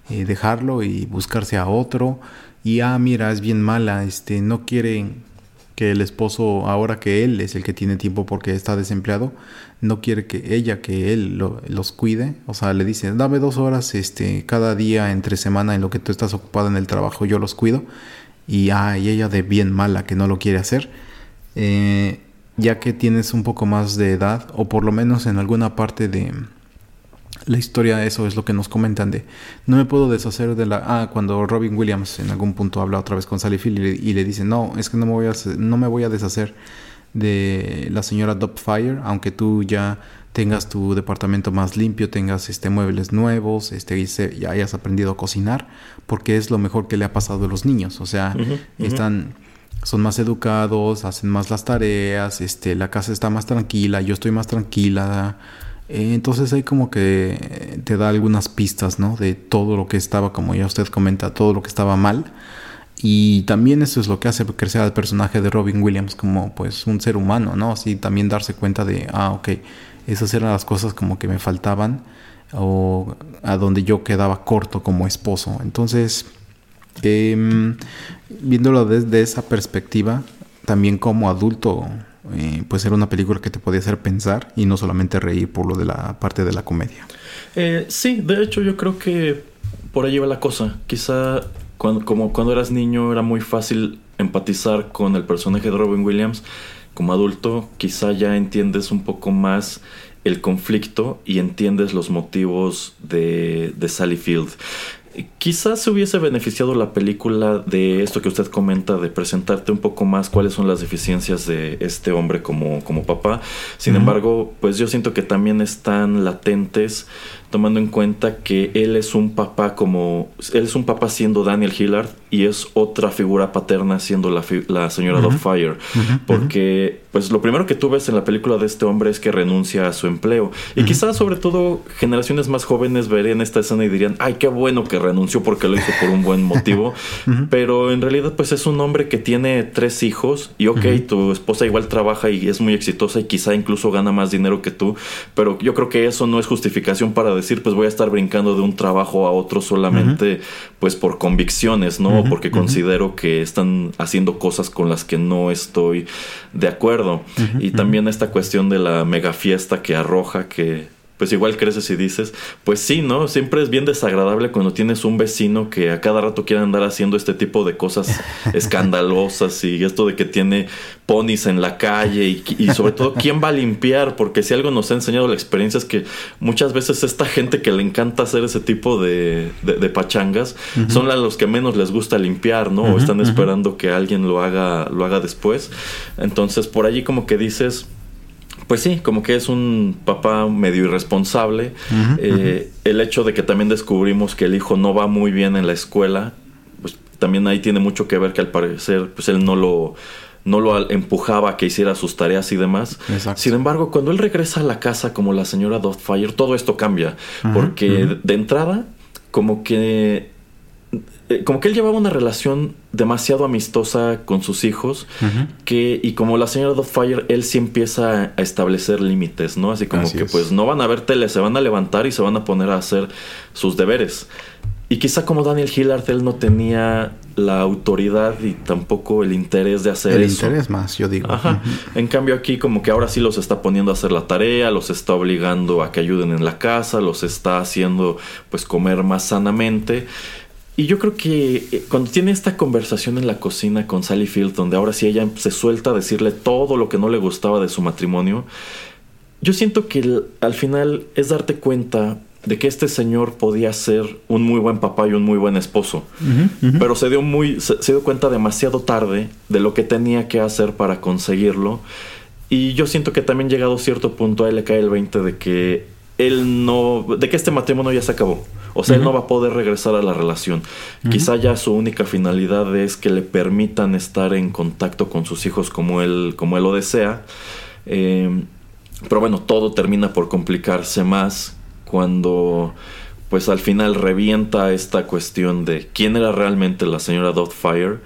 eh, dejarlo y buscarse a otro. Y, ah, mira, es bien mala, este, no quiere que el esposo, ahora que él es el que tiene tiempo porque está desempleado, no quiere que ella, que él lo- los cuide. O sea, le dice, dame dos horas este, cada día entre semana en lo que tú estás ocupada en el trabajo, yo los cuido. Y, ah, y ella de bien mala que no lo quiere hacer. Eh, ya que tienes un poco más de edad, o por lo menos en alguna parte de la historia, eso es lo que nos comentan de no me puedo deshacer de la ah cuando Robin Williams en algún punto habla otra vez con Sally Field y, le- y le dice no es que no me voy a no me voy a deshacer de la señora Dubfire aunque tú ya tengas tu departamento más limpio tengas este muebles nuevos este y se- ya hayas aprendido a cocinar porque es lo mejor que le ha pasado a los niños o sea están son más educados, hacen más las tareas, este, la casa está más tranquila, yo estoy más tranquila. Eh, entonces ahí como que eh, te da algunas pistas, ¿no? De todo lo que estaba, como ya usted comenta, todo lo que estaba mal. Y también eso es lo que hace crecer al personaje de Robin Williams como pues un ser humano, ¿no? Así también darse cuenta de, ah, ok, esas eran las cosas como que me faltaban o a donde yo quedaba corto como esposo. Entonces, Em, viéndolo desde esa perspectiva, también como adulto, eh, pues era una película que te podía hacer pensar y no solamente reír por lo de la parte de la comedia. Eh, sí, de hecho yo creo que por ahí va la cosa. Quizá cuando, como cuando eras niño era muy fácil empatizar con el personaje de Robin Williams. Como adulto quizá ya entiendes un poco más el conflicto y entiendes los motivos de, de Sally Field. Quizás se hubiese beneficiado la película de esto que usted comenta, de presentarte un poco más cuáles son las deficiencias de este hombre como, como papá. Sin embargo, pues yo siento que también están latentes, tomando en cuenta que él es un papá como. Él es un papá siendo Daniel Hillard y es otra figura paterna siendo la, la señora Doubtfire. Porque, pues lo primero que tú ves en la película de este hombre es que renuncia a su empleo. Y quizás, sobre todo, generaciones más jóvenes verían esta escena y dirían: Ay, qué bueno que renunció porque lo hizo por un buen motivo. Pero en realidad, pues es un hombre que tiene tres hijos y, ok, tu esposa igual trabaja y es muy exitosa y quizá incluso gana más dinero que tú. Pero yo creo que eso no es justificación para decir, pues voy a estar brincando de un trabajo a otro solamente, pues por convicciones, ¿no? Porque considero que están haciendo cosas con las que no estoy de acuerdo. y también esta cuestión de la mega fiesta que arroja, que pues igual creces y dices, pues sí, ¿no? Siempre es bien desagradable cuando tienes un vecino que a cada rato quiere andar haciendo este tipo de cosas escandalosas y esto de que tiene ponis en la calle y, y sobre todo quién va a limpiar, porque si algo nos ha enseñado la experiencia es que muchas veces esta gente que le encanta hacer ese tipo de, de- de pachangas son los que menos les gusta limpiar, ¿no? o están esperando que alguien lo haga, lo haga después. Entonces por allí como que dices... Pues sí, como que es un papá medio irresponsable. Eh, El hecho de que también descubrimos que el hijo no va muy bien en la escuela, pues también ahí tiene mucho que ver que al parecer pues él no lo no lo al- empujaba a que hiciera sus tareas y demás. Exacto. Sin embargo, cuando él regresa a la casa como la señora Doubtfire, todo esto cambia. porque de- de entrada, como que como que él llevaba una relación demasiado amistosa con sus hijos que y como la señora Doubtfire él sí empieza a establecer límites no así como Así que es. pues no van a ver tele se van a levantar y se van a poner a hacer sus deberes y quizá como Daniel Hillard él no tenía la autoridad y tampoco el interés de hacer El eso interés más, yo digo. Ajá. En cambio aquí como que ahora sí los está poniendo a hacer la tarea, los está obligando a que ayuden en la casa, los está haciendo pues comer más sanamente. Y yo creo que eh, cuando tiene esta conversación en la cocina con Sally Field, donde ahora sí ella se suelta a decirle todo lo que no le gustaba de su matrimonio, yo siento que el- al final es darte cuenta de que este señor podía ser un muy buen papá y un muy buen esposo. Pero se dio muy, se, se dio cuenta demasiado tarde de lo que tenía que hacer para conseguirlo. Y yo siento que también llegado a cierto punto a él le cae el 20 de que él no, de que este matrimonio ya se acabó. O sea, él no va a poder regresar a la relación. Quizá ya su única finalidad es que le permitan estar en contacto con sus hijos como él, como él lo desea. Eh, pero bueno, todo termina por complicarse más cuando pues al final revienta esta cuestión de quién era realmente la señora Doubtfire.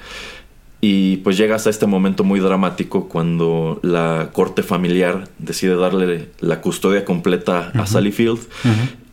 Y pues llegas a este momento muy dramático cuando la corte familiar decide darle la custodia completa a Sally Field.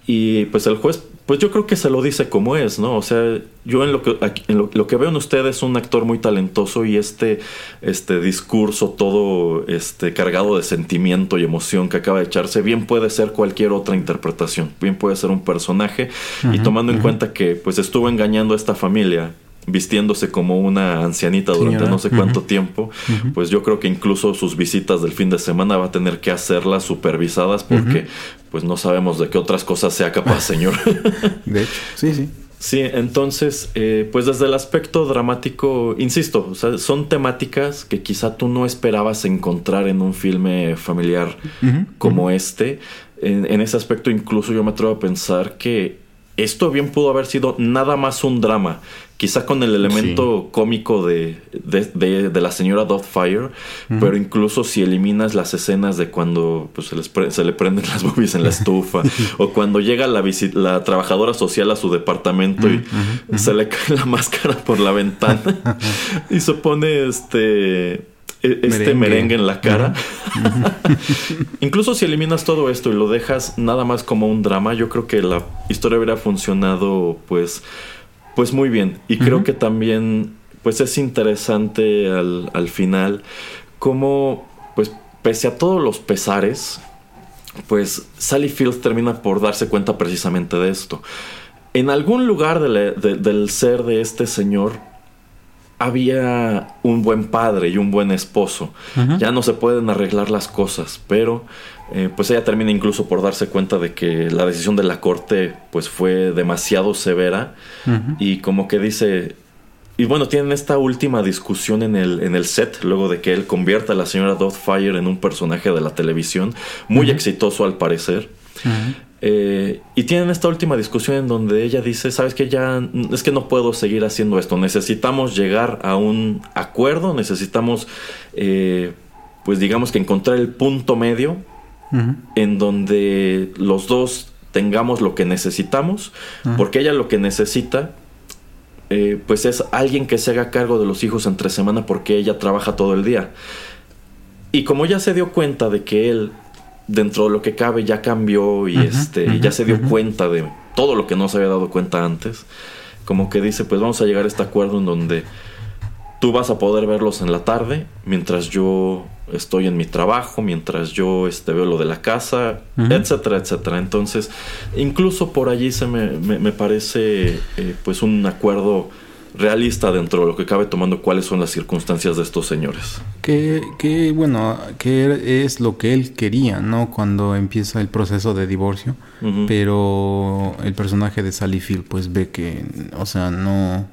Y pues el juez pues yo creo que se lo dice como es, ¿no? O sea, yo en lo que, en lo, lo que veo en usted es un actor muy talentoso y este, este discurso todo este, cargado de sentimiento y emoción que acaba de echarse, bien puede ser cualquier otra interpretación, bien puede ser un personaje y tomando en cuenta que pues estuvo engañando a esta familia vistiéndose como una ancianita durante Señora. no sé cuánto tiempo, pues yo creo que incluso sus visitas del fin de semana va a tener que hacerlas supervisadas porque pues no sabemos de qué otras cosas sea capaz, señor. De hecho, sí, sí. Sí, entonces, eh, pues desde el aspecto dramático, insisto, o sea, son temáticas que quizá tú no esperabas encontrar en un filme familiar como este. En, en ese aspecto, incluso yo me atrevo a pensar que esto bien pudo haber sido nada más un drama, quizá con el elemento cómico de, de, de- de la señora Doubtfire, pero incluso si eliminas las escenas de cuando pues, se, les pre- se le prenden las boobies en la estufa, o cuando llega la, la trabajadora social a su departamento y se le cae la máscara por la ventana y se pone este e- este Merengue. merengue, en la cara. Incluso si eliminas todo esto y lo dejas nada más como un drama, yo creo que la historia hubiera funcionado pues, pues muy bien. Y creo que también pues es interesante al, al final cómo pues pese a todos los pesares, pues Sally Field termina por darse cuenta precisamente de esto. En algún lugar de la- de- del ser de este señor había un buen padre y un buen esposo. Ya no se pueden arreglar las cosas, pero eh, pues ella termina incluso por darse cuenta de que la decisión de la corte pues fue demasiado severa. Y como que dice y bueno, tienen esta última discusión en el, en el set, luego de que él convierta a la señora Doubtfire en un personaje de la televisión, muy exitoso al parecer. Eh, y tienen esta última discusión en donde ella dice, sabes que ya es que no puedo seguir haciendo esto, necesitamos llegar a un acuerdo, necesitamos, eh, pues digamos que encontrar el punto medio en donde los dos tengamos lo que necesitamos, porque ella lo que necesita eh, pues es alguien que se haga cargo de los hijos entre semana porque ella trabaja todo el día. Y como ya se dio cuenta de que él, dentro de lo que cabe, ya cambió y este, ya se dio cuenta de todo lo que no se había dado cuenta antes, como que dice, pues vamos a llegar a este acuerdo en donde tú vas a poder verlos en la tarde, mientras yo estoy en mi trabajo, mientras yo este, veo lo de la casa, etcétera, etcétera. Entonces, incluso por allí se me, me- me parece eh, pues un acuerdo realista dentro de lo que cabe tomando cuáles son las circunstancias de estos señores. Que, que, bueno, que es lo que él quería, ¿no? Cuando empieza el proceso de divorcio. Pero el personaje de Sally Field, pues ve que, o sea, no,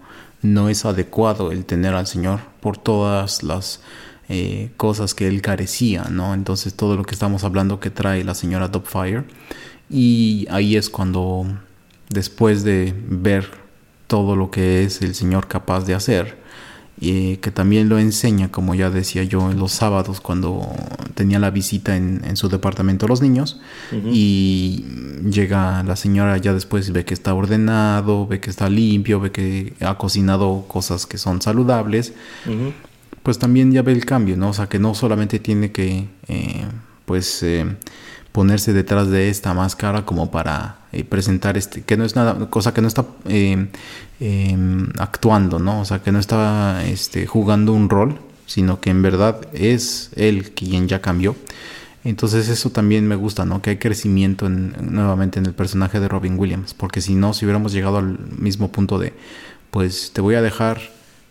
no es adecuado el tener al señor por todas las eh, cosas que él carecía, ¿no? Entonces todo lo que estamos hablando que trae la señora Doubtfire. Y ahí es cuando, después de ver todo lo que es el señor capaz de hacer, y que también lo enseña, como ya decía yo, en los sábados cuando tenía la visita en, en su departamento de los niños y llega la señora ya después ve que está ordenado, ve que está limpio, ve que ha cocinado cosas que son saludables, pues también ya ve el cambio, ¿no? O sea, que no solamente tiene que, eh, pues, eh, ponerse detrás de esta máscara como para eh, presentar este, que no es nada, cosa que no está eh, actuando, ¿no? O sea, que no está este, jugando un rol, sino que en verdad es él quien ya cambió. Entonces eso también me gusta, ¿no? Que hay crecimiento en- nuevamente en el personaje de Robin Williams, porque si no, si hubiéramos llegado al mismo punto de, pues te voy a dejar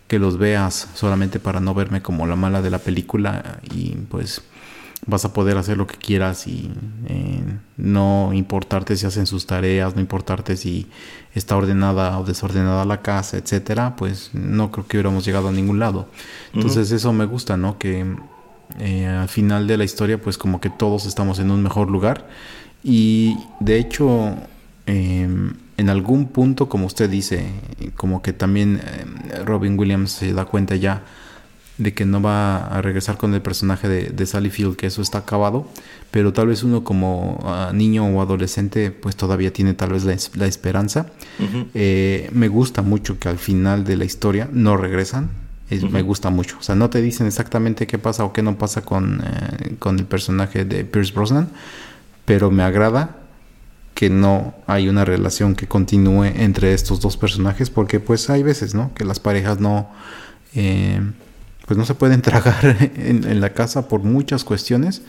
que los veas solamente para no verme como la mala de la película y pues vas a poder hacer lo que quieras y eh, no importarte si hacen sus tareas, no importarte si está ordenada o desordenada la casa, etcétera, pues no creo que hubiéramos llegado a ningún lado. Entonces eso me gusta, ¿no? Que eh, al final de la historia, pues como que todos estamos en un mejor lugar y de hecho eh, en algún punto, como usted dice, como que también eh, Robin Williams se da cuenta ya de que no va a regresar con el personaje de, de Sally Field, que eso está acabado, pero tal vez uno como ah, niño o adolescente pues todavía tiene tal vez la, es- la esperanza. Eh, me gusta mucho que al final de la historia no regresan, es- me gusta mucho, o sea, no te dicen exactamente qué pasa o qué no pasa con, eh, con el personaje de Pierce Brosnan, pero me agrada que no hay una relación que continúe entre estos dos personajes porque pues hay veces no que las parejas no eh, pues no se pueden tragar en, en la casa por muchas cuestiones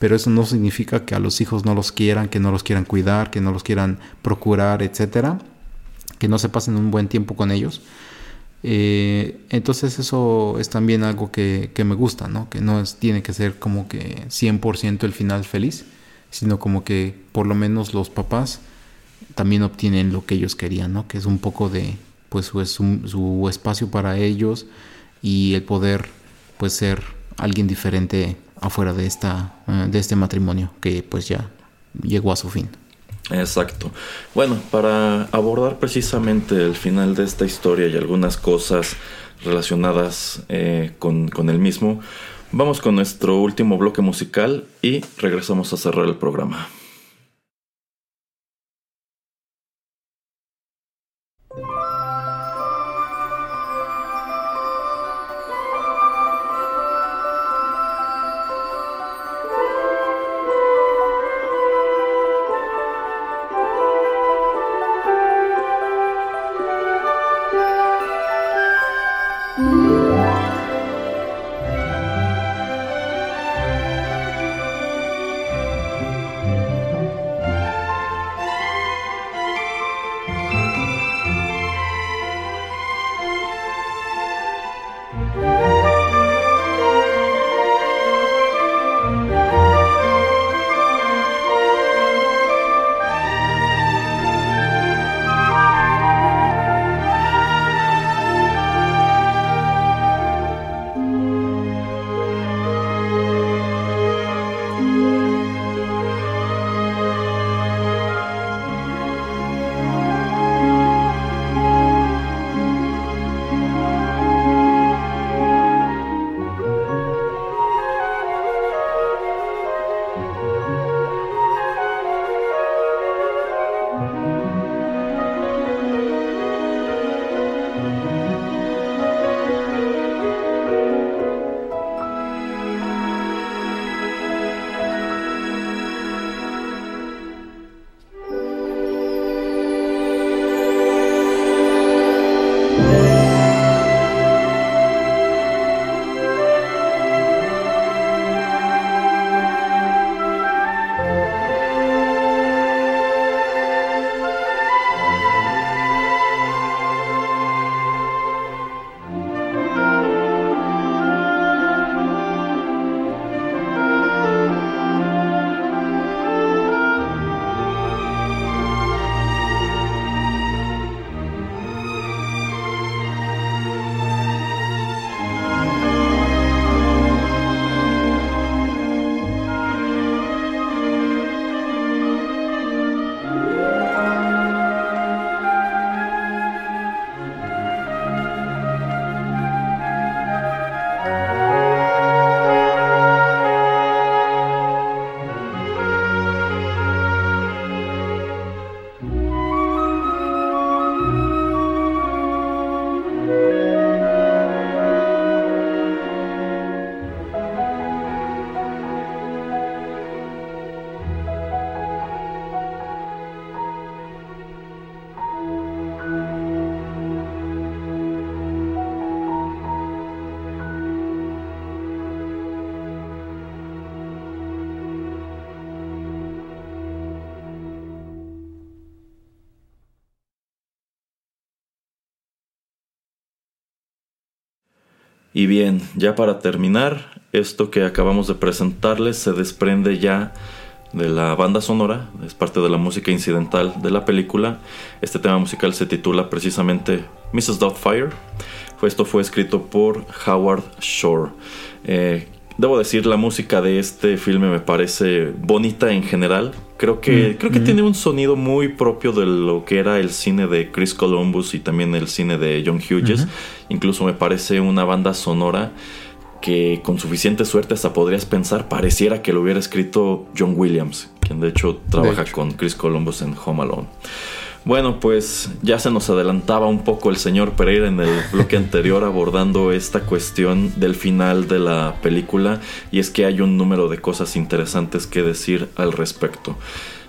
pero eso no significa que a los hijos no los quieran que no los quieran cuidar que no los quieran procurar etcétera que no se pasen un buen tiempo con ellos eh, entonces eso es también algo que, que me gusta, ¿no? Que no es, tiene que ser como que 100% el final feliz, sino como que por lo menos los papás también obtienen lo que ellos querían, ¿no? Que es un poco de, pues, su, su, su espacio para ellos y el poder, pues, ser alguien diferente afuera de, esta, eh, de este matrimonio que, pues, ya llegó a su fin. Exacto. Bueno, para abordar precisamente el final de esta historia y algunas cosas relacionadas eh, con, con el mismo, vamos con nuestro último bloque musical y regresamos a cerrar el programa. Y bien, ya para terminar, esto que acabamos de presentarles se desprende ya de la banda sonora, es parte de la música incidental de la película. Este tema musical se titula precisamente Mrs. Doubtfire. Esto fue escrito por Howard Shore. Eh, debo decir, la música de este filme me parece bonita en general. Creo que, creo que tiene un sonido muy propio de lo que era el cine de Chris Columbus y también el cine de John Hughes. Incluso me parece una banda sonora que con suficiente suerte hasta podrías pensar pareciera que lo hubiera escrito John Williams, quien de hecho trabaja hecho. con Chris Columbus en Home Alone. Bueno, pues ya se nos adelantaba un poco el señor Pereira en el bloque anterior abordando esta cuestión del final de la película y es que hay un número de cosas interesantes que decir al respecto.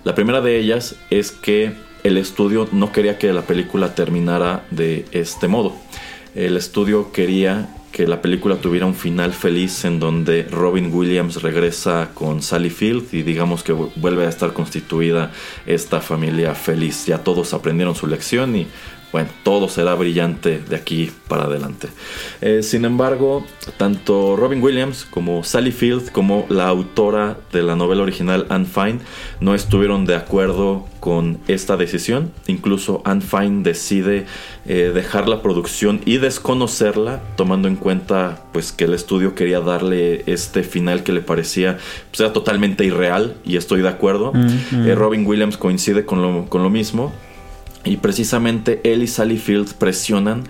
La primera de ellas es que el estudio no quería que la película terminara de este modo. El estudio quería que la película tuviera un final feliz en donde Robin Williams regresa con Sally Field y digamos que vu- vuelve a estar constituida esta familia feliz. Ya todos aprendieron su lección y bueno, todo será brillante de aquí para adelante. Eh, sin embargo, tanto Robin Williams como Sally Field, como la autora de la novela original Anne Fine, no estuvieron de acuerdo con esta decisión. Incluso Anne Fine decide eh, dejar la producción y desconocerla, tomando en cuenta pues que el estudio quería darle este final que le parecía pues, era totalmente irreal y estoy de acuerdo. Eh, Robin Williams coincide con lo, con lo mismo. Y precisamente él y Sally Field presionan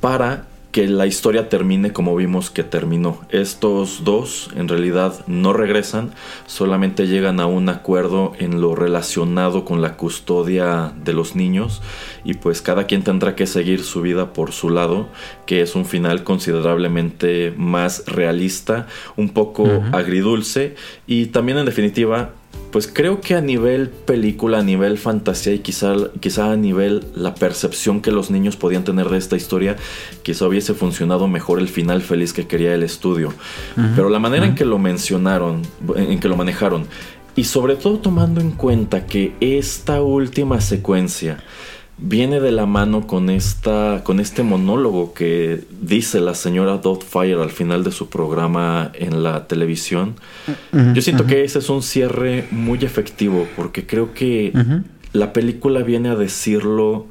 para que la historia termine como vimos que terminó. Estos dos en realidad no regresan, solamente llegan a un acuerdo en lo relacionado con la custodia de los niños y pues cada quien tendrá que seguir su vida por su lado, que es un final considerablemente más realista, un poco agridulce y también en definitiva pues creo que a nivel película, a nivel fantasía y quizá, quizá a nivel la percepción que los niños podían tener de esta historia, quizá hubiese funcionado mejor el final feliz que quería el estudio. Pero la manera en que lo mencionaron, en que lo manejaron, y sobre todo tomando en cuenta que esta última secuencia viene de la mano con esta con este monólogo que dice la señora Doubtfire al final de su programa en la televisión. Yo siento que ese es un cierre muy efectivo porque creo que la película viene a decirlo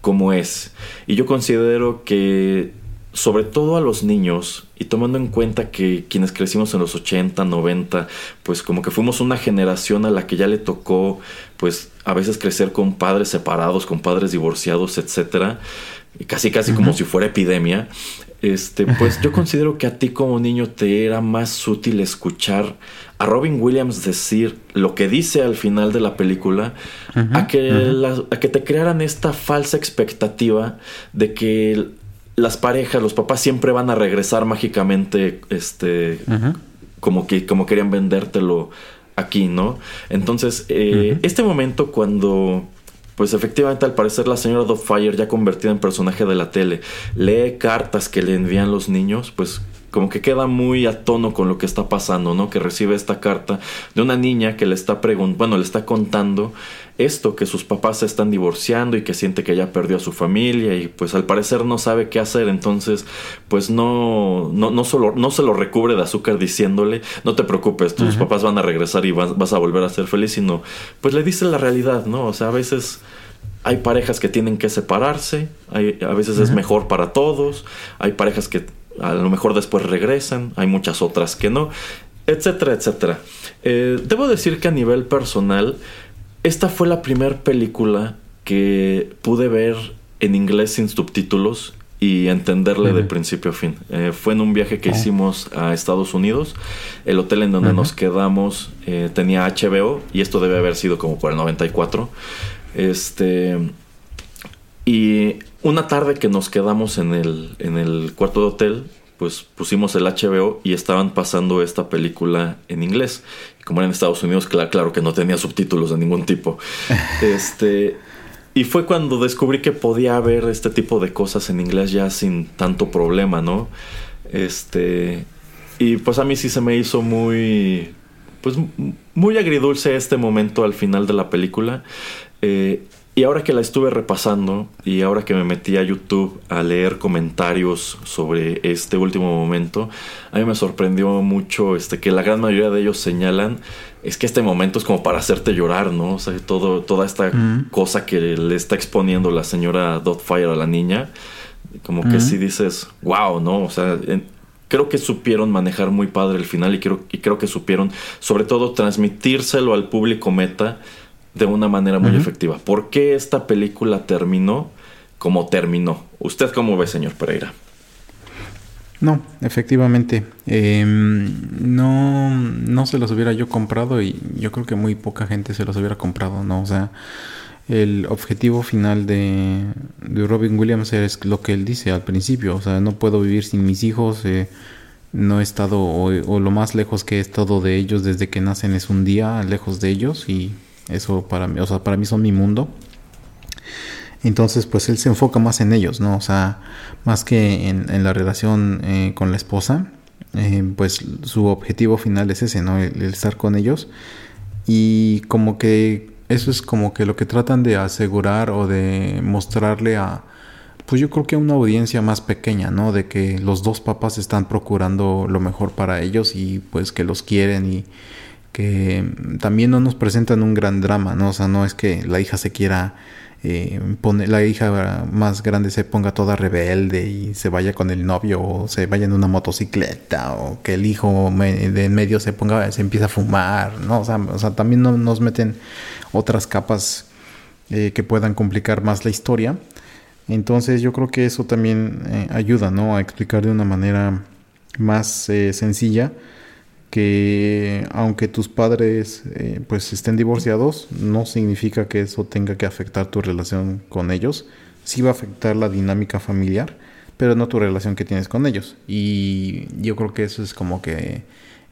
como es. Y yo considero que sobre todo a los niños, y tomando en cuenta que quienes crecimos en los 80, 90, pues como que fuimos una generación a la que ya le tocó, pues a veces crecer con padres separados, con padres divorciados, etcétera, casi casi como si fuera epidemia. Este, pues yo considero que a ti como niño te era más útil escuchar a Robin Williams decir lo que dice al final de la película a, que la- a que te crearan esta falsa expectativa de que las parejas, los papás siempre van a regresar mágicamente, este, como que como querían vendértelo aquí, ¿no? Entonces, eh, este momento cuando, pues efectivamente al parecer la señora Doubtfire ya convertida en personaje de la tele, lee cartas que le envían los niños, pues como que queda muy a tono con lo que está pasando, ¿no? Que recibe esta carta de una niña que le está preguntando, bueno, le está contando esto, que sus papás se están divorciando y que siente que ya perdió a su familia y pues al parecer no sabe qué hacer, entonces pues no, no, no, solo, no se lo recubre de azúcar diciéndole, no te preocupes, tus papás van a regresar y vas, vas a volver a ser feliz, sino pues le dice la realidad, ¿no? O sea, a veces hay parejas que tienen que separarse, hay, a veces es mejor para todos, hay parejas que a lo mejor después regresan, hay muchas otras que no, etcétera, etcétera. Eh, debo decir que a nivel personal, esta fue la primera película que pude ver en inglés sin subtítulos y entenderle de principio a fin. Eh, fue en un viaje que hicimos a Estados Unidos. El hotel en donde nos quedamos eh, tenía HBO y esto debe haber sido como por el 94. Este. Y una tarde que nos quedamos en el, en el cuarto de hotel, pues pusimos el HBO y estaban pasando esta película en inglés. Como era en Estados Unidos, claro, claro que no tenía subtítulos de ningún tipo. este. Y fue cuando descubrí que podía haber este tipo de cosas en inglés ya sin tanto problema, ¿no? Este. Y pues a mí sí se me hizo muy. Pues muy agridulce este momento al final de la película. Eh, Y ahora que la estuve repasando y ahora que me metí a YouTube a leer comentarios sobre este último momento, a mí me sorprendió mucho este, que la gran mayoría de ellos señalan es que este momento es como para hacerte llorar, ¿no? O sea, todo, toda esta cosa que le está exponiendo la señora Dotfire a la niña, como que sí dices, wow, ¿no? O sea, en- creo que supieron manejar muy padre el final y creo, y creo que supieron, sobre todo, transmitírselo al público meta de una manera muy efectiva. ¿Por qué esta película terminó como terminó? ¿Usted cómo ve, señor Pereira? No, efectivamente. eh, no, no se los hubiera yo comprado y yo creo que muy poca gente se los hubiera comprado, ¿no? O sea, el objetivo final de, de Robin Williams es lo que él dice al principio. O sea, no puedo vivir sin mis hijos. eh, no he estado, o, o lo más lejos que he estado de ellos desde que nacen es un día lejos de ellos y eso para mí, o sea, para mí son mi mundo. Entonces, pues él se enfoca más en ellos, ¿no? O sea, más que en, la relación eh, con la esposa, eh, pues su objetivo final es ese, ¿no? El, el estar con ellos. Y como que eso es como que lo que tratan de asegurar o de mostrarle a, pues yo creo que a una audiencia más pequeña, ¿no? De que los dos papás están procurando lo mejor para ellos y pues que los quieren y que también no nos presentan un gran drama, ¿no? O sea, no es que la hija se quiera eh, pone, la hija más grande se ponga toda rebelde y se vaya con el novio o se vaya en una motocicleta o que el hijo de en medio se ponga se empieza a fumar, ¿no? O sea, o sea, también no nos meten otras capas eh, que puedan complicar más la historia. Entonces yo creo que eso también eh, ayuda, ¿no? A explicar de una manera más sencilla que aunque tus padres eh, pues estén divorciados, no significa que eso tenga que afectar tu relación con ellos. Sí va a afectar la dinámica familiar, pero no tu relación que tienes con ellos. Y yo creo que eso es como que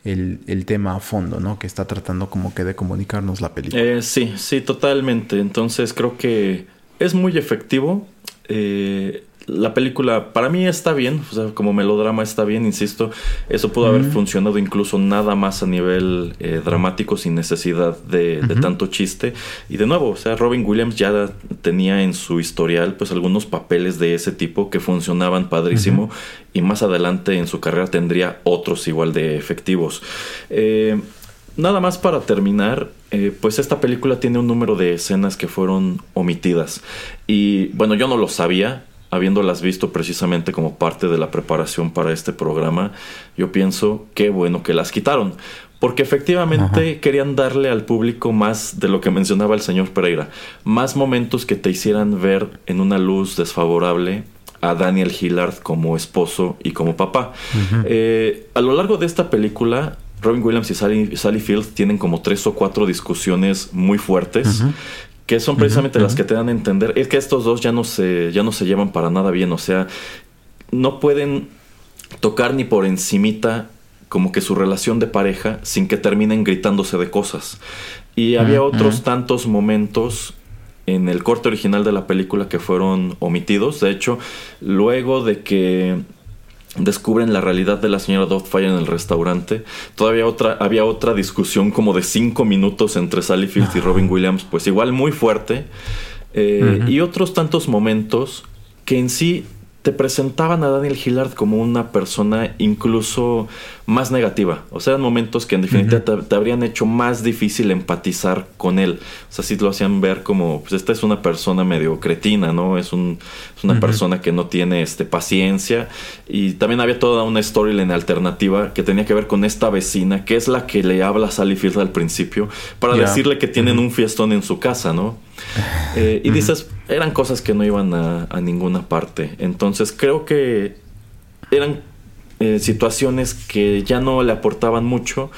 el, el tema a fondo, ¿no? Que está tratando como que de comunicarnos la película. Eh, sí, sí, totalmente. Entonces creo que es muy efectivo. Eh, la película para mí está bien, o sea, como melodrama está bien, insisto. Eso pudo haber funcionado incluso nada más a nivel eh, dramático sin necesidad de, de tanto chiste. Y de nuevo, o sea, Robin Williams ya tenía en su historial pues algunos papeles de ese tipo que funcionaban padrísimo y más adelante en su carrera tendría otros igual de efectivos. Eh, Nada más para terminar, eh, pues esta película tiene un número de escenas que fueron omitidas. Y bueno, yo no lo sabía, habiéndolas visto precisamente como parte de la preparación para este programa. Yo pienso qué bueno que las quitaron. Porque efectivamente querían darle al público más de lo que mencionaba el señor Pereira. Más momentos que te hicieran ver en una luz desfavorable a Daniel Hillard como esposo y como papá. Eh, a lo largo de esta película, Robin Williams y Sally, Sally Field tienen como tres o cuatro discusiones muy fuertes. Que son precisamente las que te dan a entender. Es que estos dos ya no se, ya no se llevan para nada bien. O sea, no pueden tocar ni por encimita como que su relación de pareja sin que terminen gritándose de cosas. Y había otros tantos momentos en el corte original de la película que fueron omitidos. De hecho, luego de que descubren la realidad de la señora Doubtfire en el restaurante. Todavía otra, había otra discusión como de cinco minutos entre Sally Field y Robin Williams, pues igual muy fuerte. Eh, Y otros tantos momentos que en sí te presentaban a Daniel Hillard como una persona incluso más negativa. O sea, eran momentos que en definitiva te, te habrían hecho más difícil empatizar con él. O sea, sí lo hacían ver como, pues esta es una persona medio cretina, ¿no? Es, un, es una persona que no tiene este, paciencia. Y también había toda una storyline alternativa que tenía que ver con esta vecina, que es la que le habla a Sally Field al principio, para decirle que tienen un fiestón en su casa, ¿no? Eh, y dices, eran cosas que no iban a, a ninguna parte. Entonces creo que eran eh, situaciones que ya no le aportaban mucho.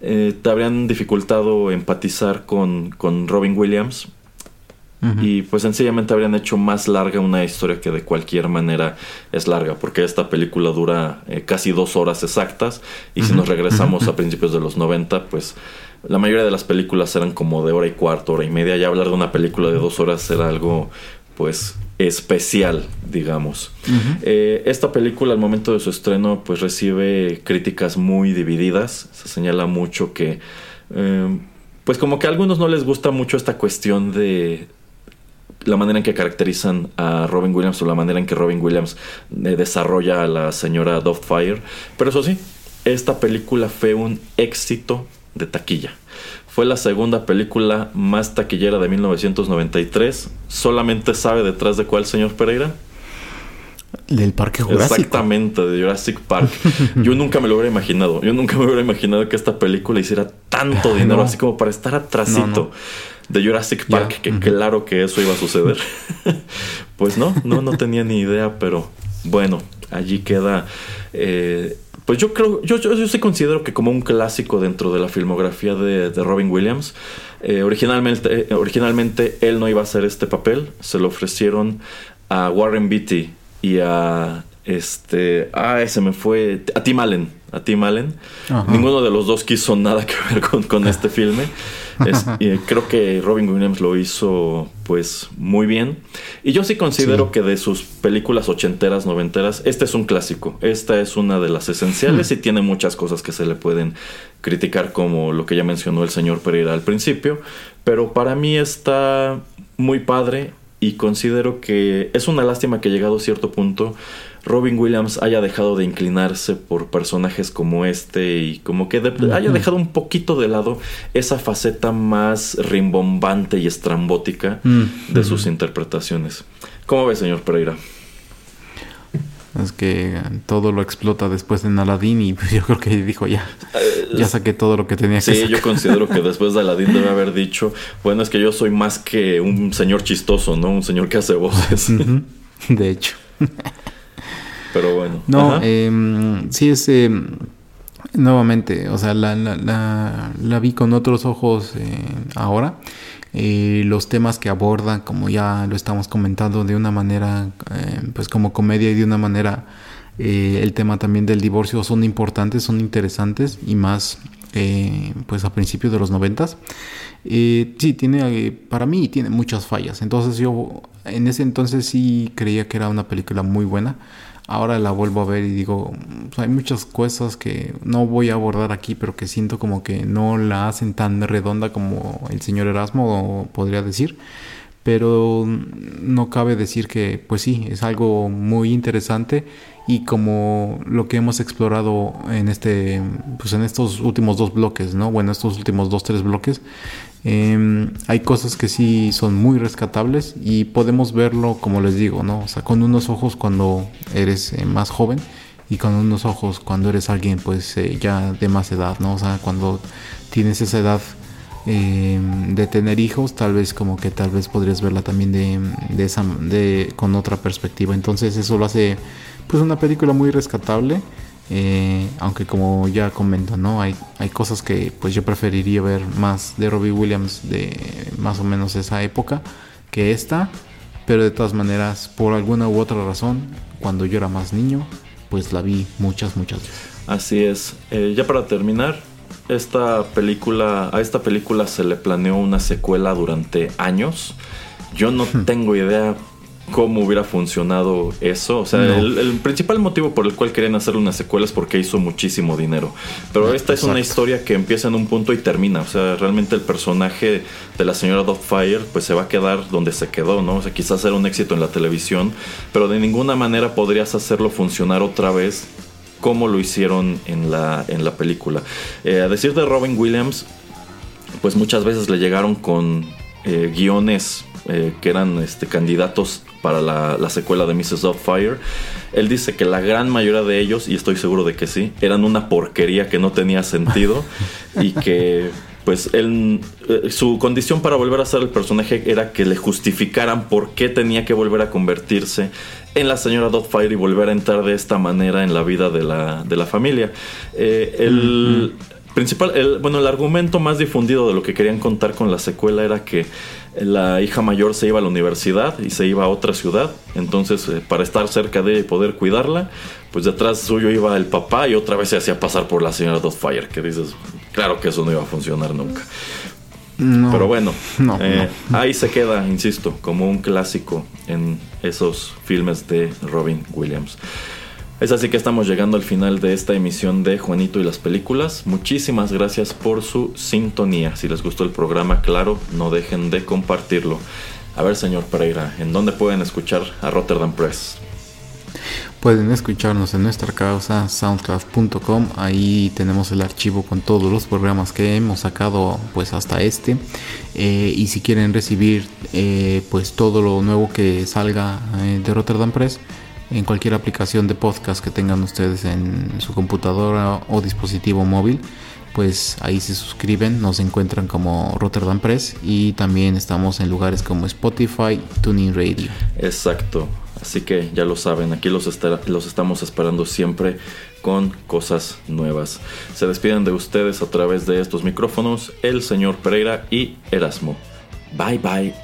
Eh, te habrían dificultado empatizar con, con Robin Williams. Y pues sencillamente habrían hecho más larga una historia que de cualquier manera es larga, porque esta película dura eh, casi dos horas exactas. Y si nos regresamos a principios de los 90, pues la mayoría de las películas eran como de hora y cuarto, hora y media. Ya hablar de una película de dos horas era algo, pues, especial, digamos. Eh, esta película, al momento de su estreno, pues recibe críticas muy divididas. Se señala mucho que, eh, pues, como que a algunos no les gusta mucho esta cuestión de la manera en que caracterizan a Robin Williams o la manera en que Robin Williams eh, desarrolla a la señora Doubtfire. Pero eso sí, esta película fue un éxito de taquilla. Fue la segunda película más taquillera de 1993. Solamente sabe detrás de cuál, señor Pereira. Del Parque Jurásico. Exactamente, de Jurassic Park. Yo nunca me lo hubiera imaginado. Yo nunca me hubiera imaginado que esta película hiciera tanto dinero, No. así como para estar atrasito No, no. de Jurassic Park, que claro que eso iba a suceder. pues no, no, no tenía ni idea, pero bueno, allí queda. eh, pues yo creo, yo, yo, yo sí considero que como un clásico dentro de la filmografía de, de Robin Williams. Eh, originalmente, eh, originalmente él no iba a hacer este papel, se lo ofrecieron a Warren Beatty y a este, ah, se me fue, a Tim Allen, a Tim Allen. Ajá. Ninguno de los dos quiso nada que ver con, con este filme. Es- y creo que Robin Williams lo hizo pues muy bien. Y yo sí considero Sí. que de sus películas ochenteras, noventeras, este es un clásico. Esta es una de las esenciales y tiene muchas cosas que se le pueden criticar como lo que ya mencionó el señor Pereira al principio. Pero para mí está muy padre y considero que es una lástima que llegado a cierto punto Robin Williams haya dejado de inclinarse por personajes como este y como que de- haya dejado un poquito de lado esa faceta más rimbombante y estrambótica Mm, de sus interpretaciones. ¿Cómo ve, señor Pereira? Es que todo lo explota después en Aladdin y pues yo creo que dijo ya, ya saqué todo lo que tenía que Sí, sacar. yo considero que después de Aladdin debe haber dicho, bueno, es que yo soy más que un señor chistoso, ¿no? Un señor que hace voces. De hecho. Pero bueno. No, eh, sí es eh, nuevamente, o sea, la, la, la, la vi con otros ojos eh, ahora. Eh, los temas que abordan, como ya lo estamos comentando, de una manera, eh, pues como comedia y de una manera, el tema también del divorcio son importantes, son interesantes y más, eh, pues a principios de los noventas. Eh, sí, tiene, para mí tiene muchas fallas. Entonces yo en ese entonces sí creía que era una película muy buena. Ahora la vuelvo a ver y digo, "Mm, hay muchas cosas que no voy a abordar aquí, pero que siento como que no la hacen tan redonda como el señor Erasmo podría decir. Pero no cabe decir que, pues sí, es algo muy interesante y como lo que hemos explorado en este, pues en estos últimos dos bloques, ¿no? Bueno, estos últimos dos, tres bloques, eh, hay cosas que sí son muy rescatables y podemos verlo, como les digo, ¿no? O sea, con unos ojos cuando eres eh, más joven y con unos ojos cuando eres alguien, pues eh, ya de más edad, ¿no? O sea, cuando tienes esa edad eh, de tener hijos, tal vez como que tal vez podrías verla también de, de esa, de, con otra perspectiva. Entonces eso lo hace, pues, una película muy rescatable. Eh, aunque como ya comento, ¿no? Hay, hay cosas que pues yo preferiría ver más de Robbie Williams de más o menos esa época que esta. Pero de todas maneras, por alguna u otra razón, cuando yo era más niño, pues la vi muchas, muchas veces. Así es. Eh, ya para terminar, esta película, a esta película se le planeó una secuela durante años. Yo no tengo idea cómo hubiera funcionado eso. O sea, No. el, el principal motivo por el cual querían hacerle una secuela es porque hizo muchísimo dinero. Pero esta es una historia que empieza en un punto y termina. O sea, realmente el personaje de la señora Doubtfire pues se va a quedar donde se quedó, ¿no? O sea, quizás era un éxito en la televisión, pero de ninguna manera podrías hacerlo funcionar otra vez como lo hicieron en la, en la película. Eh, a decir de Robin Williams, pues muchas veces le llegaron con eh, guiones eh, que eran este, candidatos para la, la secuela de Mrs. Doubtfire. Él dice que la gran mayoría de ellos, y estoy seguro de que sí, eran una porquería que no tenía sentido y que pues él, eh, su condición para volver a ser el personaje era que le justificaran por qué tenía que volver a convertirse en la señora Doubtfire y volver a entrar de esta manera en la vida de la, de la familia. Eh, el principal, el, bueno, el argumento más difundido de lo que querían contar con la secuela era que la hija mayor se iba a la universidad y se iba a otra ciudad. Entonces, eh, para estar cerca de ella y poder cuidarla, pues detrás suyo iba el papá y otra vez se hacía pasar por la señora Doubtfire. Que dices, claro que eso no iba a funcionar nunca. No, Pero bueno, no, eh, ahí se queda, insisto, como un clásico en esos filmes de Robin Williams. Es así que estamos llegando al final de esta emisión de Juanito y las películas. Muchísimas gracias por su sintonía. Si les gustó el programa, claro, no dejen de compartirlo. A ver, señor Pereira, ¿en dónde pueden escuchar a Rotterdam Press? Pueden escucharnos en nuestra causa soundcloud.com. Ahí tenemos el archivo con todos los programas que hemos sacado pues hasta este. Eh, y si quieren recibir eh, pues todo lo nuevo que salga eh, de Rotterdam Press en cualquier aplicación de podcast que tengan ustedes en su computadora o dispositivo móvil, pues ahí se suscriben, nos encuentran como Rotterdam Press y también estamos en lugares como Spotify, Tuning Radio. Exacto. Así que ya lo saben, aquí los, los estamos esperando siempre con cosas nuevas. Se despiden de ustedes a través de estos micrófonos el señor Pereira y Erasmo. Bye bye.